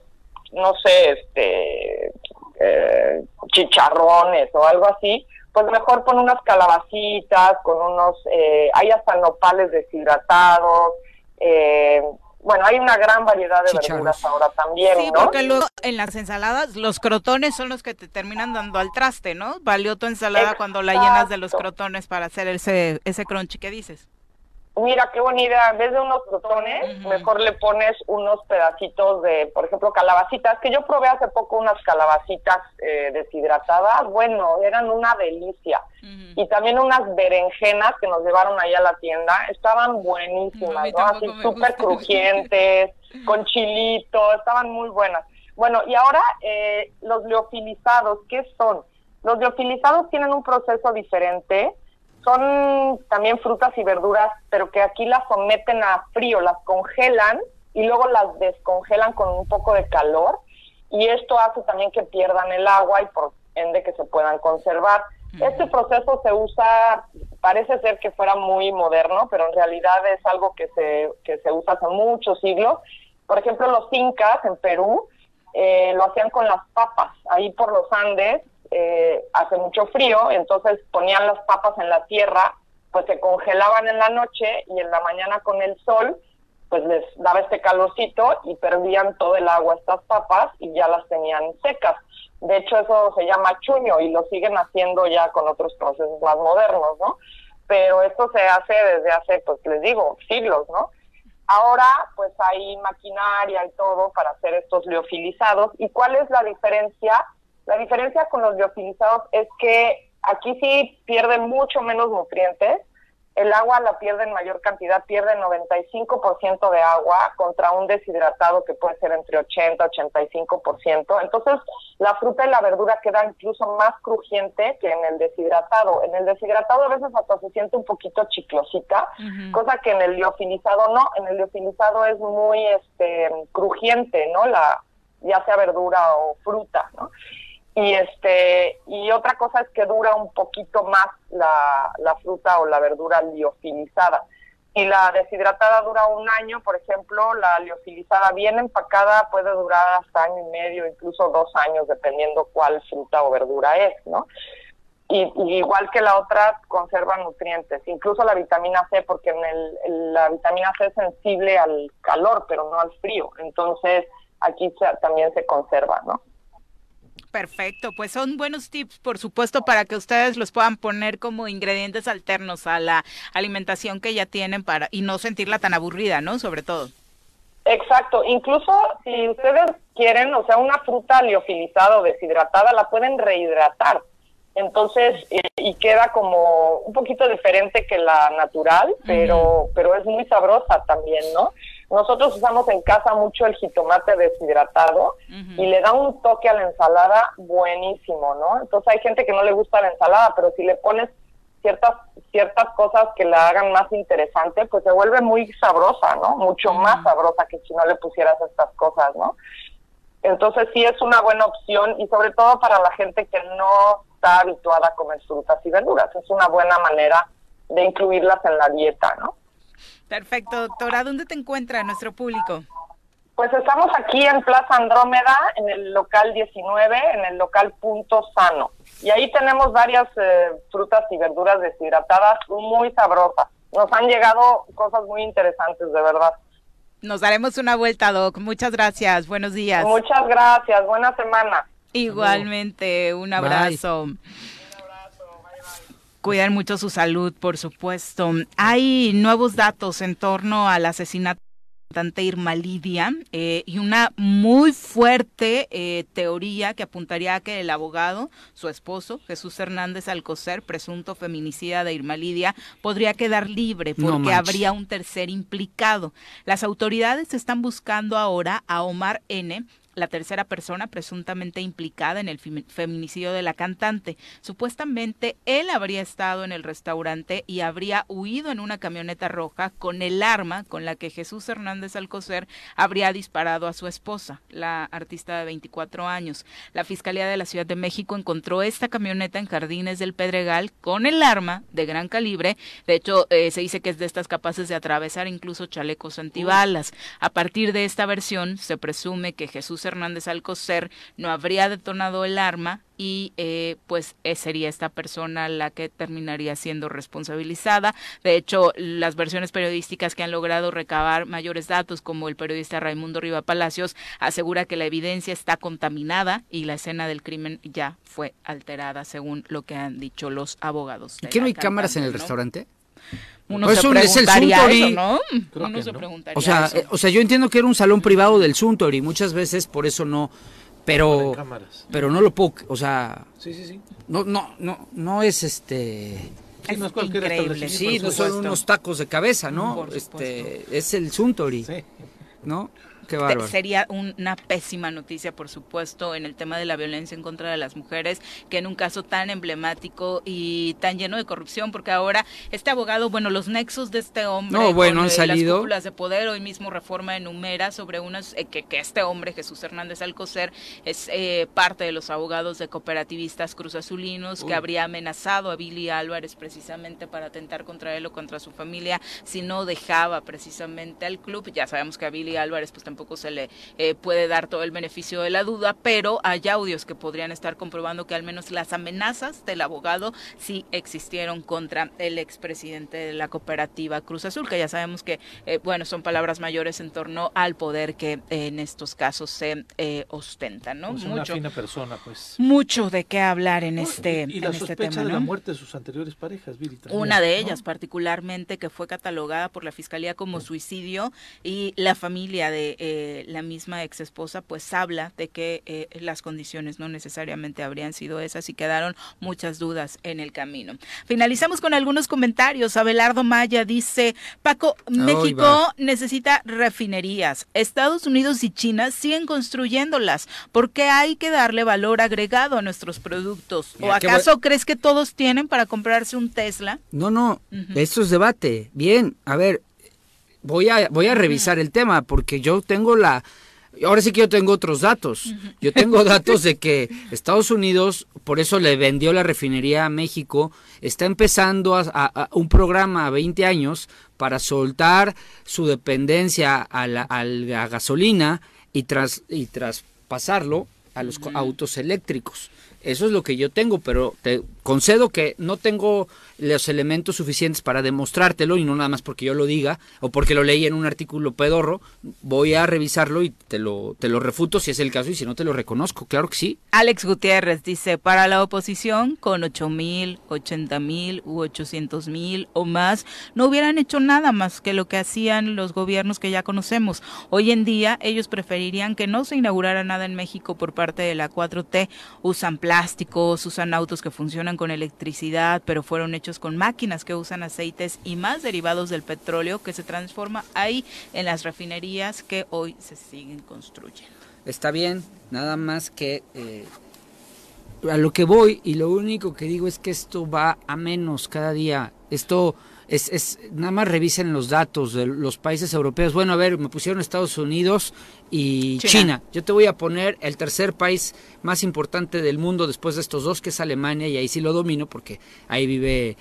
no sé, este, eh, chicharrones o algo así, pues mejor pon unas calabacitas, con unos, eh, hay hasta nopales deshidratados, eh, bueno, hay una gran variedad de verduras ahora también, sí, porque luego en las ensaladas los crotones son los que te terminan dando al traste, ¿no? Valió tu ensalada cuando la llenas de los crotones para hacer ese, ese crunchy que dices. Mira, qué buena idea. En vez de unos crotones, mejor le pones unos pedacitos de, por ejemplo, calabacitas, que yo probé hace poco unas calabacitas eh, deshidratadas. Bueno, eran una delicia. Y también unas berenjenas que nos llevaron ahí a la tienda. Estaban buenísimas, ¿no? Así súper crujientes, con chilito, estaban muy buenas. Bueno, y ahora eh, los leofilizados, ¿qué son? Los leofilizados tienen un proceso diferente son también frutas y verduras, pero que aquí las someten a frío, las congelan y luego las descongelan con un poco de calor y esto hace también que pierdan el agua y por ende que se puedan conservar. Este proceso se usa, parece ser que fuera muy moderno, pero en realidad es algo que se, que se usa hace muchos siglos. Por ejemplo, los incas en Perú eh, lo hacían con las papas. Ahí por los Andes eh, hace mucho frío, entonces ponían las papas en la tierra, pues se congelaban en la noche y en la mañana con el sol, pues les daba este calorcito y perdían todo el agua estas papas y ya las tenían secas. De hecho, eso se llama chuño y lo siguen haciendo ya con otros procesos más modernos, ¿no? Pero esto se hace desde hace, pues les digo, siglos, ¿no? Ahora, pues hay maquinaria y todo para hacer estos liofilizados. ¿Y cuál es la diferencia? La diferencia con los liofilizados es que aquí sí pierden mucho menos nutrientes, el agua la pierde en mayor cantidad, pierde 95% de agua contra un deshidratado que puede ser entre 80 y 85%. Entonces, la fruta y la verdura queda incluso más crujiente que en el deshidratado. En el deshidratado a veces hasta se siente un poquito chiclosita, cosa que en el liofilizado no. En el liofilizado es muy este crujiente, ¿no? La ya sea verdura o fruta, ¿no? Y este y otra cosa es que dura un poquito más la, fruta o la verdura liofilizada. Y la deshidratada dura un año por ejemplo la liofilizada bien empacada puede durar hasta año y medio incluso dos años dependiendo cuál fruta o verdura es no y, igual que la otra conserva nutrientes incluso la vitamina C porque en el, la vitamina C es sensible al calor pero no al frío. Entonces aquí también se conserva no Perfecto, pues son buenos tips, por supuesto, para que ustedes los puedan poner como ingredientes alternos a la alimentación que ya tienen para y no sentirla tan aburrida, ¿no? Sobre todo. Exacto, incluso si ustedes quieren, o sea, una fruta liofilizada o deshidratada, la pueden rehidratar. Entonces, eh, y queda como un poquito diferente que la natural, pero, pero es muy sabrosa también, ¿no? Nosotros usamos en casa mucho el jitomate deshidratado y le da un toque a la ensalada buenísimo, ¿no? Entonces hay gente que no le gusta la ensalada, pero si le pones ciertas ciertas cosas que la hagan más interesante, pues se vuelve muy sabrosa, ¿no? Mucho más sabrosa que si no le pusieras estas cosas, ¿no? Entonces sí es una buena opción y sobre todo para la gente que no está habituada a comer frutas y verduras. Es una buena manera de incluirlas en la dieta, ¿no? Perfecto, doctora. ¿Dónde te encuentra nuestro público? Pues estamos aquí en Plaza Andrómeda, en el local 19, en el local Punto Sano. Y ahí tenemos varias eh, frutas y verduras deshidratadas muy sabrosas. Nos han llegado cosas muy interesantes, de verdad. Nos daremos una vuelta, Doc. Muchas gracias. Buenos días. Muchas gracias. Buena semana. Igualmente, un abrazo. Cuidar mucho su salud, por supuesto. Hay nuevos datos en torno al asesinato de Irma Lidia eh, y una muy fuerte eh, teoría que apuntaría a que el abogado, su esposo, Jesús Hernández Alcocer, presunto feminicida de Irma Lidia, podría quedar libre porque habría un tercer implicado. Las autoridades están buscando ahora a Omar N., la tercera persona presuntamente implicada en el feminicidio de la cantante. Supuestamente él habría estado en el restaurante y habría huido en una camioneta roja con el arma con la que Jesús Hernández Alcocer habría disparado a su esposa, la artista de 24 años. La Fiscalía de la Ciudad de México encontró esta camioneta en Jardines del Pedregal con el arma de gran calibre. De hecho, eh, se dice que es de estas capaces de atravesar incluso chalecos antibalas. A partir de esta versión, se presume que Jesús Hernández Alcocer no habría detonado el arma y eh, pues eh, sería esta persona la que terminaría siendo responsabilizada. De hecho, las versiones periodísticas que han logrado recabar mayores datos, como el periodista Raimundo Riva Palacios, asegura que la evidencia está contaminada y la escena del crimen ya fue alterada, según lo que han dicho los abogados. ¿Y qué no hay cámaras en el restaurante? Uno se preguntaría eso, ¿no? Uno se preguntaría o sea, eso. eh, o sea, yo entiendo que era un salón privado del Suntory, muchas veces por eso no pero pero no lo puedo, o sea, Sí, sí, sí. no no no no es este Sí, no es cualquier increíble. Sí, no son supuesto. unos tacos de cabeza, ¿no? Por Este, es el Suntory, Sí. ¿no? Qué. Sería una pésima noticia, por supuesto, en el tema de la violencia en contra de las mujeres, que en un caso tan emblemático y tan lleno de corrupción, porque ahora este abogado, bueno, los nexos de este hombre, No, bueno, han eh, salido. las cúpulas de poder, hoy mismo Reforma enumera sobre unas eh, que, que este hombre, Jesús Hernández Alcocer, es eh, parte de los abogados de cooperativistas cruzazulinos, que habría amenazado a Billy Álvarez precisamente para atentar contra él o contra su familia si no dejaba precisamente al club. Ya sabemos que a Billy Álvarez pues tampoco se le eh, puede dar todo el beneficio de la duda, pero hay audios que podrían estar comprobando que al menos las amenazas del abogado sí existieron contra el expresidente de la cooperativa Cruz Azul, que ya sabemos que, eh, bueno, son palabras mayores en torno al poder que eh, en estos casos se eh, ostenta, ¿no? Es una mucho, fina persona, pues. mucho de qué hablar en este, y, y la en este sospecha tema, de la muerte de sus anteriores parejas, también, Una de ¿no? ellas, particularmente, que fue catalogada por la fiscalía como suicidio y la familia de eh, la misma ex esposa, pues habla de que eh, las condiciones no necesariamente habrían sido esas y quedaron muchas dudas en el camino. Finalizamos con algunos comentarios. Abelardo Maya dice: Paco, México va. necesita refinerías. Estados Unidos y China siguen construyéndolas. ¿Por qué hay que darle valor agregado a nuestros productos? ¿O Mira, acaso crees que todos tienen para comprarse un Tesla? No, no, esto es debate. Bien, a ver, voy a, voy a revisar el tema porque yo tengo la... Ahora sí que yo tengo otros datos. Yo tengo datos de que Estados Unidos, por eso le vendió la refinería a México, está empezando a, a- a un programa a 20 años para soltar su dependencia a la, a la gasolina y, tras, y traspasarlo a los autos eléctricos. Eso es lo que yo tengo, pero te concedo que no tengo los elementos suficientes para demostrártelo y no nada más porque yo lo diga o porque lo leí en un artículo pedorro. Voy a revisarlo y te lo, te lo refuto si es el caso y si no te lo reconozco. Claro que sí. Alex Gutiérrez dice, para la oposición, con 8 mil, 80 mil u 800 mil o más, no hubieran hecho nada más que lo que hacían los gobiernos que ya conocemos. Hoy en día, ellos preferirían que no se inaugurara nada en México por parte de la 4T. Usan plásticos, usan autos que funcionan con electricidad, pero fueron hechos con máquinas que usan aceites y más derivados del petróleo que se transforma ahí en las refinerías que hoy se siguen construyendo. Está bien, nada más que eh, a lo que voy y lo único que digo es que esto va a menos cada día. Esto es, es nada más revisen los datos de los países europeos. Bueno, a ver, me pusieron Estados Unidos y China. China. Yo te voy a poner el tercer país más importante del mundo después de estos dos, que es Alemania, y ahí sí lo domino porque ahí vive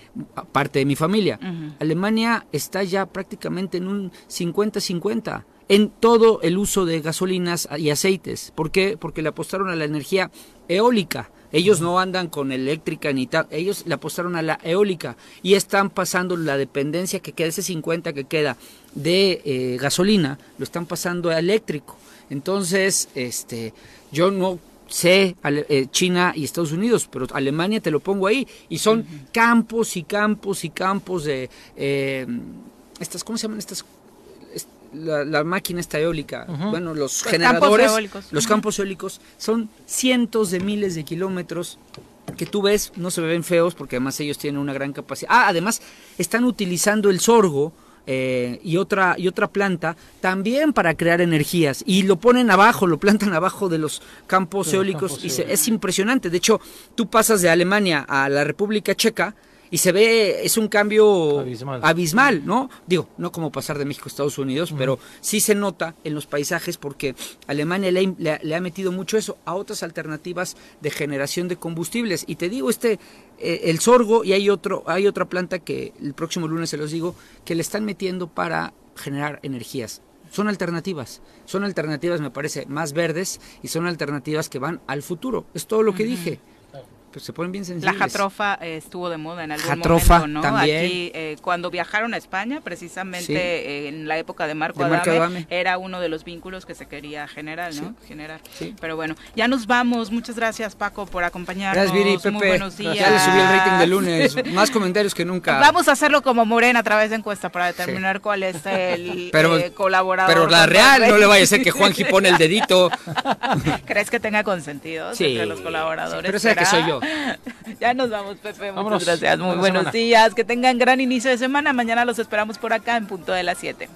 parte de mi familia. Alemania está ya prácticamente en un 50-50 en todo el uso de gasolinas y aceites. ¿Por qué? Porque le apostaron a la energía eólica. Ellos no andan con eléctrica ni tal, ellos le apostaron a la eólica y están pasando la dependencia que queda, ese 50 que queda de eh, gasolina, lo están pasando a eléctrico. Entonces, este, yo no sé eh, China y Estados Unidos, pero Alemania te lo pongo ahí y son campos y campos y campos de eh, estas, ¿cómo se llaman estas? La, la máquina esta eólica, bueno, los campos generadores, eólicos. los campos eólicos son cientos de miles de kilómetros que tú ves, no se ven feos porque además ellos tienen una gran capacidad. Ah, además están utilizando el sorgo eh, y otra y otra planta también para crear energías y lo ponen abajo, lo plantan abajo de los campos los eólicos campos y se- es impresionante. De hecho, tú pasas de Alemania a la República Checa y se ve, es un cambio Abismal. abismal, ¿no? Digo, no como pasar de México a Estados Unidos, pero sí se nota en los paisajes porque Alemania le ha metido mucho eso a otras alternativas de generación de combustibles. Y te digo, este, eh, el sorgo, y hay otro, hay otra planta que el próximo lunes se los digo, que le están metiendo para generar energías son alternativas. Son alternativas, me parece, más verdes y son alternativas que van al futuro. Es todo lo que dije pues se ponen bien sensibles. La jatrofa eh, estuvo de moda en algún jatrofa, momento, ¿no? También. Aquí, eh, cuando viajaron a España, precisamente eh, en la época de Marco, Adame, era uno de los vínculos que se quería generar, ¿no? Generar. Pero bueno, ya nos vamos. Muchas gracias, Paco, por acompañarnos. Gracias, Viri, Pepe. Muy buenos días. Ya le subí el rating de lunes. Más comentarios que nunca. Vamos a hacerlo como Morena a través de encuesta para determinar cuál es el colaborador. Pero la real no le vaya a ser que Juanji pone el dedito. ¿Crees que tenga consentido sí, entre los colaboradores? pero sé que soy yo. Ya nos vamos, Pepe. Muchas gracias. Muy buenos días. Que tengan gran inicio de semana. Mañana los esperamos por acá en punto de las 7.